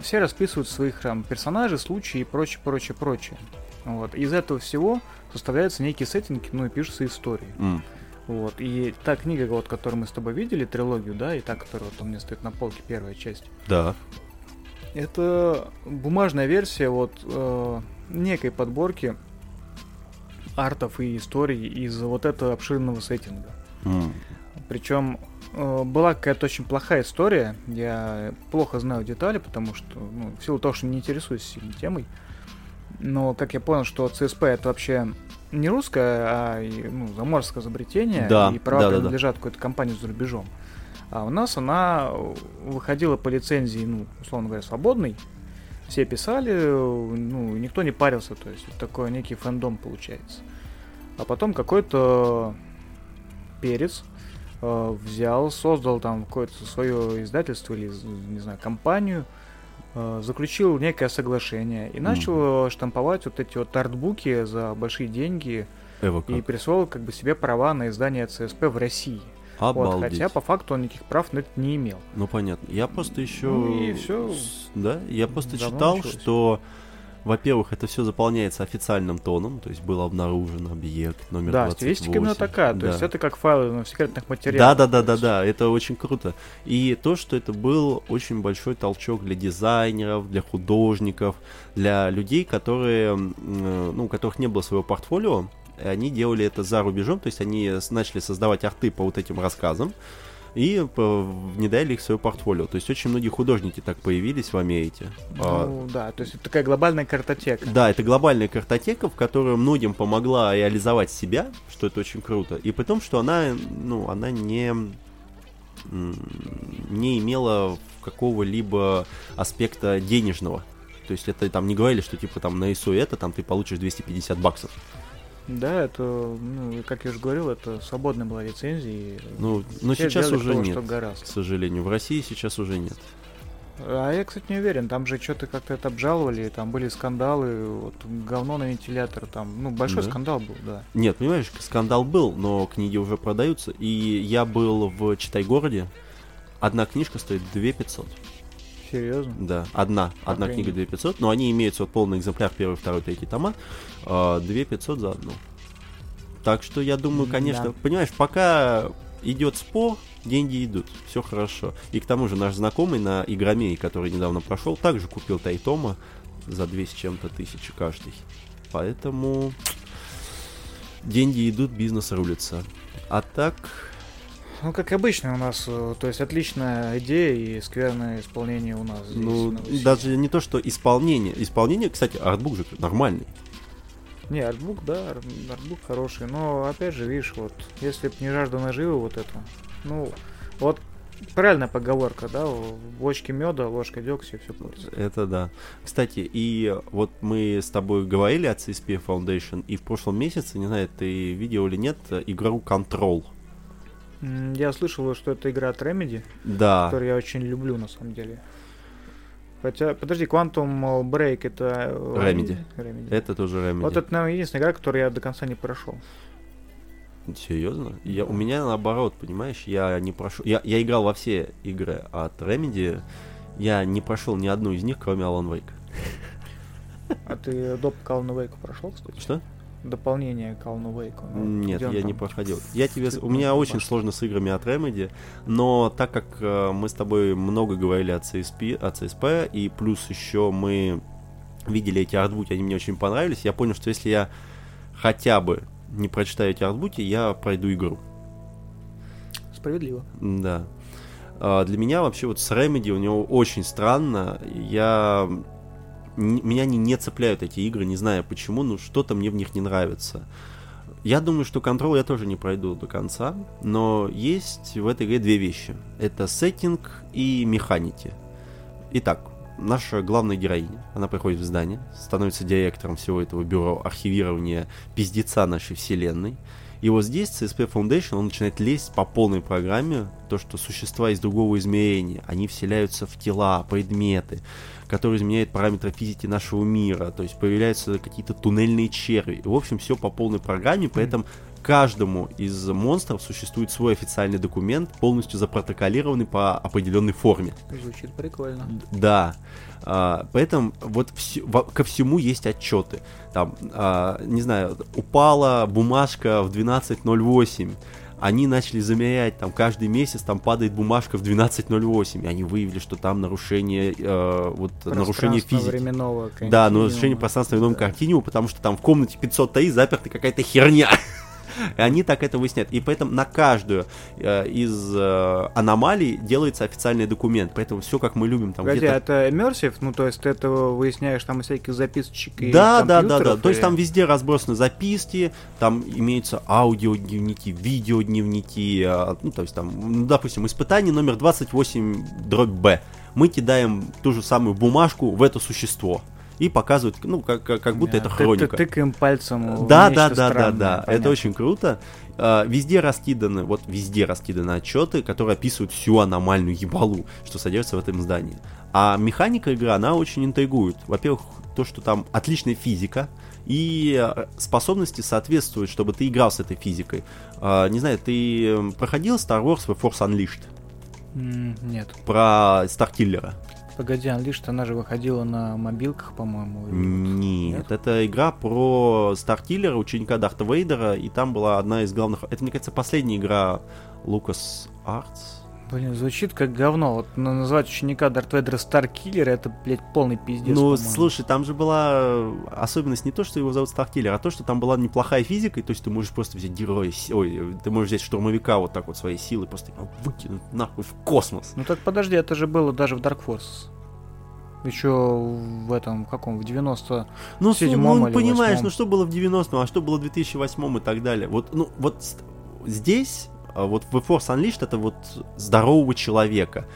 все расписывают своих там персонажей, случаи и прочее, прочее, прочее. Вот. Из этого всего составляются некие сеттинги, ну и пишутся истории. Mm. Вот. И та книга, вот, которую мы с тобой видели, трилогию, да, и та, которая вот у меня стоит на полке, первая часть. Да. Это бумажная версия вот э, некой подборки артов и историй из вот этого обширного сеттинга. Mm. Причем э, была какая-то очень плохая история. Я плохо знаю детали, потому что, ну, в силу того, что не интересуюсь сильно темой, Но, как я понял, что ЦСП это вообще не русское, а ну, заморское изобретение, да, и права да, да, принадлежат да. какой-то компании за рубежом. А у нас она выходила по лицензии, ну, условно говоря, свободной. Все писали, ну, никто не парился, то есть такой некий фэндом получается. А потом какой-то перец э, взял, создал там какое-то свое издательство или, не знаю, компанию, э, заключил некое соглашение и начал штамповать вот эти вот артбуки за большие деньги Эво и присвоил как бы себе права на издание ЦСП в России. Обалдеть. Вот, хотя по факту он никаких прав на это не имел. Ну понятно. Я просто еще. Ну и все. Да, я просто читал, началось. что во-первых, это все заполняется официальным тоном, то есть был обнаружен объект номер Да, 28. стилистика именно такая, то да. есть это как файлы на секретных материалах. Да, да, да, да, да, это очень круто. И то, что это был очень большой толчок для дизайнеров, для художников, для людей, которые, ну, у которых не было своего портфолио, они делали это за рубежом, то есть они начали создавать арты по вот этим рассказам и внедряли их в свое портфолио. То есть очень многие художники так появились в Америке. Ну а, да, то есть это такая глобальная картотека. Да, это глобальная картотека, в которой многим помогла реализовать себя, что это очень круто. И при том, что она, ну, она не не имела какого-либо аспекта денежного. То есть это там не говорили, что типа там на ISO это там ты получишь 250 баксов. Да, это, ну, как я уже говорил, это свободная была лицензия. Ну, но сейчас уже того, нет, к сожалению. В России сейчас уже нет. А я, кстати, не уверен, там же что-то как-то это обжаловали, там были скандалы, вот говно на вентилятор, там, ну, большой да? скандал был, да. Нет, понимаешь, скандал был, но книги уже продаются, и я был в Читай-городе, одна книжка стоит 2 500. Серьезно? Да, одна. Одна Охренеть. книга 2500, но они имеются вот полный экземпляр, первый, второй, третий тома. 2500 за одну. Так что я думаю, конечно, да. понимаешь, пока идет спор, деньги идут, все хорошо. И к тому же наш знакомый на Игромей, который недавно прошел, также купил Тайтома за 200 чем-то тысячи каждый. Поэтому деньги идут, бизнес рулится. А так, ну, как обычно у нас, э, то есть отличная идея и скверное исполнение у нас. Здесь, ну, даже не то, что исполнение. Исполнение, кстати, артбук же нормальный. Не, артбук, да, артбук хороший, но опять же, видишь, вот, если бы не жажда наживы вот это, ну, вот правильная поговорка, да, в бочке меда, ложка дегтя, все портится. Это да. Кстати, и вот мы с тобой говорили о CSP Foundation, и в прошлом месяце, не знаю, ты видел или нет, игру Control. Я слышал, что это игра от Remedy, да. которую я очень люблю на самом деле. Хотя, подожди, Quantum Break это Remedy. Remedy. Это тоже Remedy. Вот это, наверное, единственная игра, которую я до конца не прошел. Серьезно? Я, у меня наоборот, понимаешь, я не прошел. Я, я играл во все игры от Remedy. Я не прошел ни одну из них, кроме Alan Wake. А ты доп Alan Wake прошел, кстати? Что? Дополнение к Alan Wake? Ну, Нет, я там? не проходил. Я тебе, у меня очень сложно с играми от Remedy, но так как э, мы с тобой много говорили о CSP, о CSP, и плюс еще мы видели эти артбуки, они мне очень понравились, я понял, что если я хотя бы не прочитаю эти артбуки, я пройду игру. Справедливо. Да. А, для меня вообще вот с Remedy у него очень странно. Я меня не, не цепляют эти игры, не знаю почему, но что-то мне в них не нравится. Я думаю, что контроль я тоже не пройду до конца, но есть в этой игре две вещи. Это сеттинг и механики. Итак, наша главная героиня, она приходит в здание, становится директором всего этого бюро архивирования пиздеца нашей вселенной. И вот здесь CSP Foundation, он начинает лезть по полной программе, то, что существа из другого измерения, они вселяются в тела, предметы, которые изменяют параметры физики нашего мира, то есть появляются какие-то туннельные черви. В общем, все по полной программе, поэтому каждому из монстров существует свой официальный документ, полностью запротоколированный по определенной форме. Звучит прикольно. Да. А, поэтому вот вс- во- ко всему есть отчеты. Там, а, не знаю, упала бумажка в 12.08 они начали замерять, там каждый месяц там падает бумажка в 12.08, и они выявили, что там нарушение, э, вот, нарушение физики. временного Да, нарушение пространства временного да. континуума, потому что там в комнате 503 заперта какая-то херня. И они так это выясняют. И поэтому на каждую э, из э, аномалий делается официальный документ. Поэтому все как мы любим. Там, где-то... это immersive? Ну, то есть ты это выясняешь там из всяких записочек и Да, да, да, да. компьютеров, То есть и- там везде разбросаны записки, там имеются аудиодневники, видеодневники, а, ну, то есть там, ну, допустим, испытание номер 28 дробь Б. Мы кидаем ту же самую бумажку в это существо. И показывают, ну, как, как, как будто Да, это ты- хроника. Ты тыкаем пальцем Да, да, да, да, да. Это очень круто. А, Везде раскиданы, вот везде раскиданы отчеты, которые описывают всю аномальную ебалу, что содержится в этом здании. А механика игры, она очень интригует. Во-первых, то, что там отличная физика, и э, способности соответствуют, чтобы ты играл с этой физикой. А, Не знаю, ты проходил Star Wars The Force Unleashed? Нет. Про Старкиллера? Погоди, Unleashed, она же выходила на мобилках, по-моему. Нет, Нет? это игра про Старкиллера, ученика Дарта Вейдера, и там была одна из главных... Это, мне кажется, последняя игра Lucas Arts. Блин, звучит как говно. Вот на- назвать ученика Дарт Вейдера Старкиллер, это, блядь, полный пиздец, ну, слушай, там же была э, особенность не то, что его зовут Старкиллер, а то, что там была неплохая физика, и то есть ты можешь просто взять героя, ой, ты можешь взять штурмовика вот так вот своей силой, просто его выкинуть нахуй в космос. Ну так подожди, это же было даже в Dark Forces. Еще в этом, в каком, в 90 Ну, ну, или понимаешь, восьмом. ну что было в 90-м, а что было в 2008 и так далее. Вот, ну, вот здесь, вот в Force Unleashed это вот здорового человека.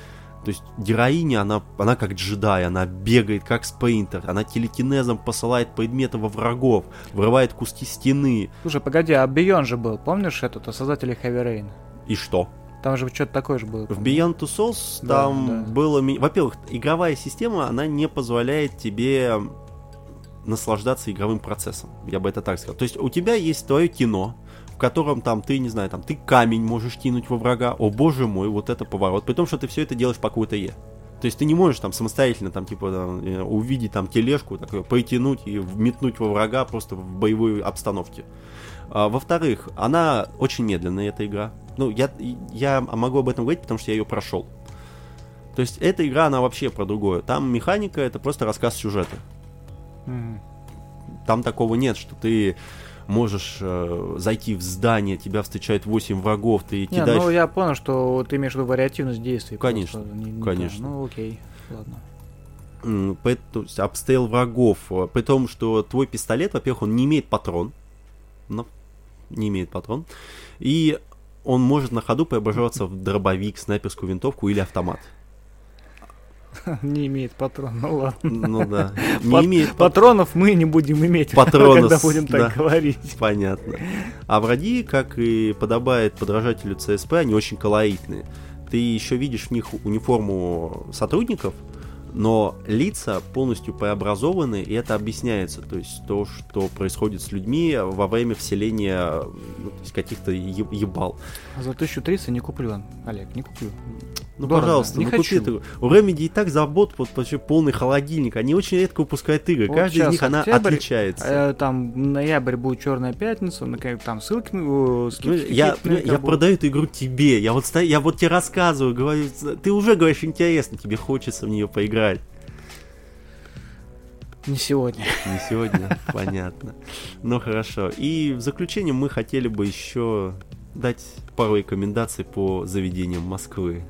То есть героиня, она, она как джедай, она бегает как спейнтер, она телекинезом посылает предметы во врагов, вырывает куски стены. Слушай, погоди, а Beyond же был, помнишь этот, о создателе Heavy Rain? И что? Там же что-то такое же было. В. Beyond Two Souls Да, там да. было... Во-первых, игровая система, она не позволяет тебе наслаждаться игровым процессом. Я бы это так сказал. То есть у тебя есть твое кино, в котором там ты, не знаю, там ты камень можешь кинуть во врага. О боже мой, вот это поворот. При том, что ты все это делаешь по какой-то Е. То есть ты не можешь там самостоятельно там типа там, э, увидеть там тележку, такое, потянуть и метнуть во врага просто в боевой обстановке. А, во-вторых, она очень медленная, эта игра. Ну, я, я могу об этом говорить, потому что я ее прошел. То есть эта игра, она вообще про другое. Там механика это просто рассказ сюжета. Мгм. Там такого нет, что ты можешь э, зайти в здание, тебя встречает 8 врагов, ты Не, кидаешь... ну я понял, что ты имеешь в виду вариативность действий. Конечно, не- не конечно. то. Ну окей, ладно. Обстрел врагов, э, при том, что твой пистолет, во-первых, он не имеет патрон, но не имеет патрон, и он может на ходу преображаться в дробовик, снайперскую винтовку или автомат. Не имеет патрон, ну ладно. Ну да, не Пат- имеет пат- Патронов мы не будем иметь, Патронов, когда будем да. так говорить. Понятно. А враги, как и подобает подражателю ЦСП, они очень колоритные. Ты еще видишь в них униформу сотрудников, но лица полностью преобразованы, и это объясняется. То есть то, что происходит с людьми во время вселения ну, каких-то ебал. За 1030 не куплю, Олег, не куплю. Ну, Дорого. пожалуйста, Не ну купи хочу. эту. У Remedy и так забот вот почти полный холодильник. Они очень редко выпускают игры. Вот Каждая из них она октябрь, отличается. Э, там ноябрь будет черная пятница, на ка- там ссылки, э, скидки Понимаешь, Я, какие-то понимаешь, я продаю эту игру тебе. Я вот, ста- я вот тебе рассказываю, говорю, ты уже говоришь интересно, тебе хочется в нее поиграть. Не сегодня. Не сегодня, понятно. Ну хорошо. И в заключение мы хотели бы еще дать пару рекомендаций по заведениям Москвы.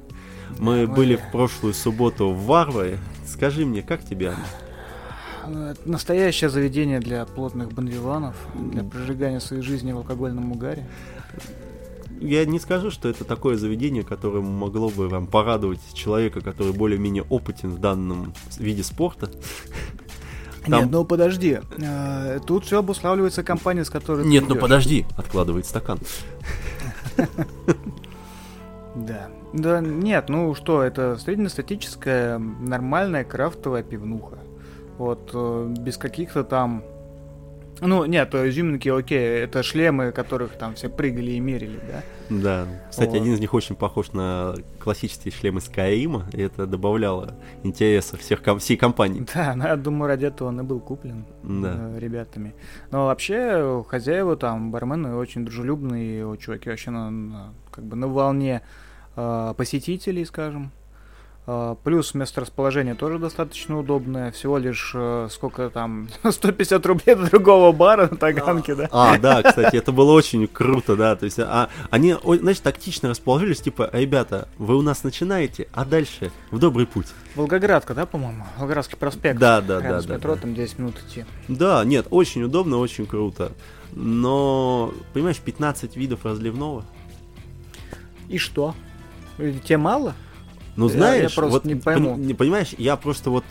Мы Ой. были в прошлую субботу в Варваре. Скажи мне, как тебе оно? Это Настоящее заведение для плотных бандвиванов, для прожигания своей жизни в алкогольном угаре. Я не скажу, что это такое заведение, которое могло бы вам порадовать человека, который более-менее опытен в данном виде спорта. Там- Нет, ну подожди. э, Тут все обуславливается компанией, с которой Нет, ну подожди, откладывает стакан. Да. Да, нет, ну что, это среднестатическая, нормальная крафтовая пивнуха. Вот, э, без каких-то там... Ну, нет, э, изюминки, окей, это шлемы, которых там все прыгали и мерили, да? Да. Кстати, Вот. один из них очень похож на классические шлемы Скайрима, и это добавляло интереса всех всей компании. Да, ну, я думаю, ради этого он и был куплен Да. э, ребятами. Но вообще, хозяева там, бармены очень дружелюбные, чуваки вообще на, на- как бы на волне посетителей, скажем. А, Плюс место расположения тоже достаточно удобное. Всего лишь э, сколько там 150 рублей до другого бара на Таганке, да? А, да, кстати, это было очень круто, да. То есть, а, они, знаешь, тактично расположились, типа, ребята, вы у нас начинаете, а дальше в добрый путь. Волгоградка, да, по-моему? Волгоградский проспект. Да, да, да, с да, метро, да. там 10 минут идти. Да, нет, очень удобно, очень круто. Но, понимаешь, 15 видов разливного. И что? Тебе мало? Ну, Я- знаешь, я просто вот, не пойму. понимаешь, я просто вот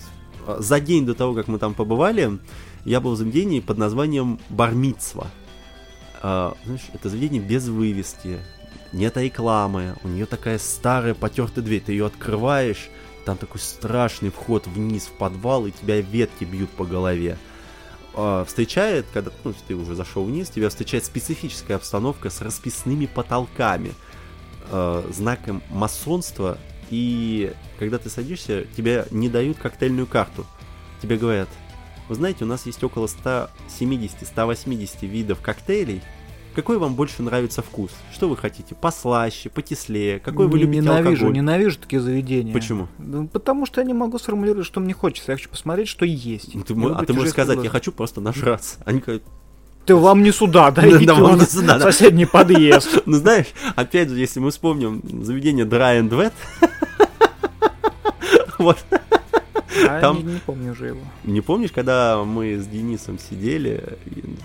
а, за день до того, как мы там побывали, я был в заведении под названием Бармитсва. А, знаешь, это заведение без вывески, нет рекламы, у нее такая старая потертая дверь, ты ее открываешь, там такой страшный вход вниз в подвал, и тебя ветки бьют по голове. А, встречает, когда ну, ты уже зашел вниз, тебя встречает специфическая обстановка с расписными потолками, э, знаком масонства, и когда ты садишься, тебе не дают коктейльную карту. Тебе говорят, вы знаете, у нас есть около 170-180 видов коктейлей. Какой вам больше нравится вкус? Что вы хотите? Послаще, потеслее? Какой вы любите ненавижу, алкоголь? ненавижу такие заведения. Почему? Ну, потому что я не могу сформулировать, что мне хочется. Я хочу посмотреть, что есть. Ну, ты а ты можешь сказать, я хочу просто нажраться. Они говорят, Ты вам не сюда, да, Да, да, вам не сюда, да. соседний подъезд. ну знаешь, опять же, если мы вспомним заведение Dry and Wet, вот, А Там- не, не помню уже его. Не помнишь, когда мы с Денисом сидели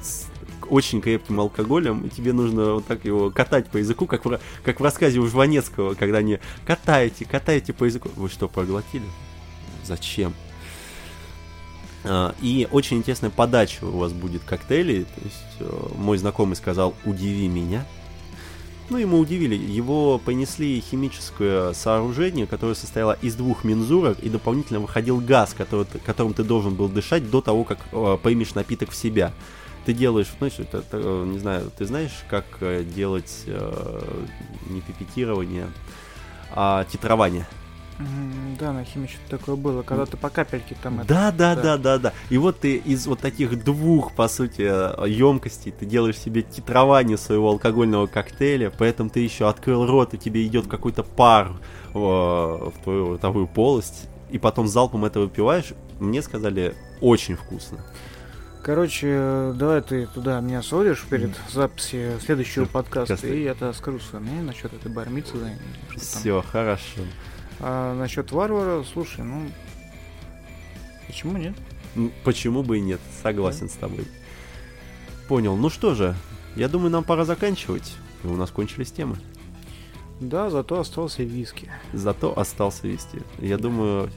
с очень крепким алкоголем, и тебе нужно вот так его катать по языку, как в, как в рассказе у Жванецкого, когда они катаете, катаете по языку. Вы что, проглотили? Зачем? А, И очень интересная подача у вас будет коктейлей. То есть э, мой знакомый сказал «удиви меня». Ну, ему удивили. Его понесли химическое сооружение, которое состояло из двух мензурок, и дополнительно выходил газ, который, которым ты должен был дышать до того, как э, примешь напиток в себя. Ты делаешь, знаешь, это, это, э, не знаю, ты знаешь, как э, делать э, не пипетирование, а титрование? Да, на химии что-то такое было, когда ты по капельке там это... Да, да, да. да, да, да. И вот ты из вот таких двух, по сути, емкостей, ты делаешь себе титрование своего алкогольного коктейля, поэтому ты еще открыл рот, и тебе идет какой-то пар э, в твою ротовую полость, и потом залпом это выпиваешь. Мне сказали, очень вкусно. Короче, давай ты туда меня сводишь перед записью следующего подкаста, и я тогда скажу свое мнение насчет этой бармицы. да. Все, хорошо. А насчет варвара, слушай, ну... Почему нет? Почему бы и нет? Согласен с тобой. Понял. Ну что же, я думаю, нам пора заканчивать. И у нас кончились темы. Да, зато остался виски. Зато остался вести. Я думаю,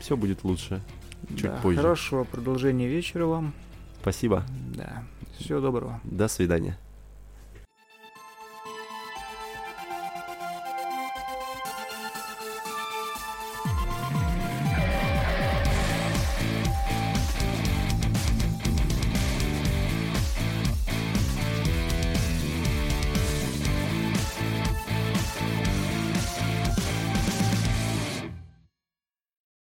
все будет лучше. Чуть Да, позже. Хорошего продолжения вечера вам. Спасибо. Да. Всего доброго. До свидания.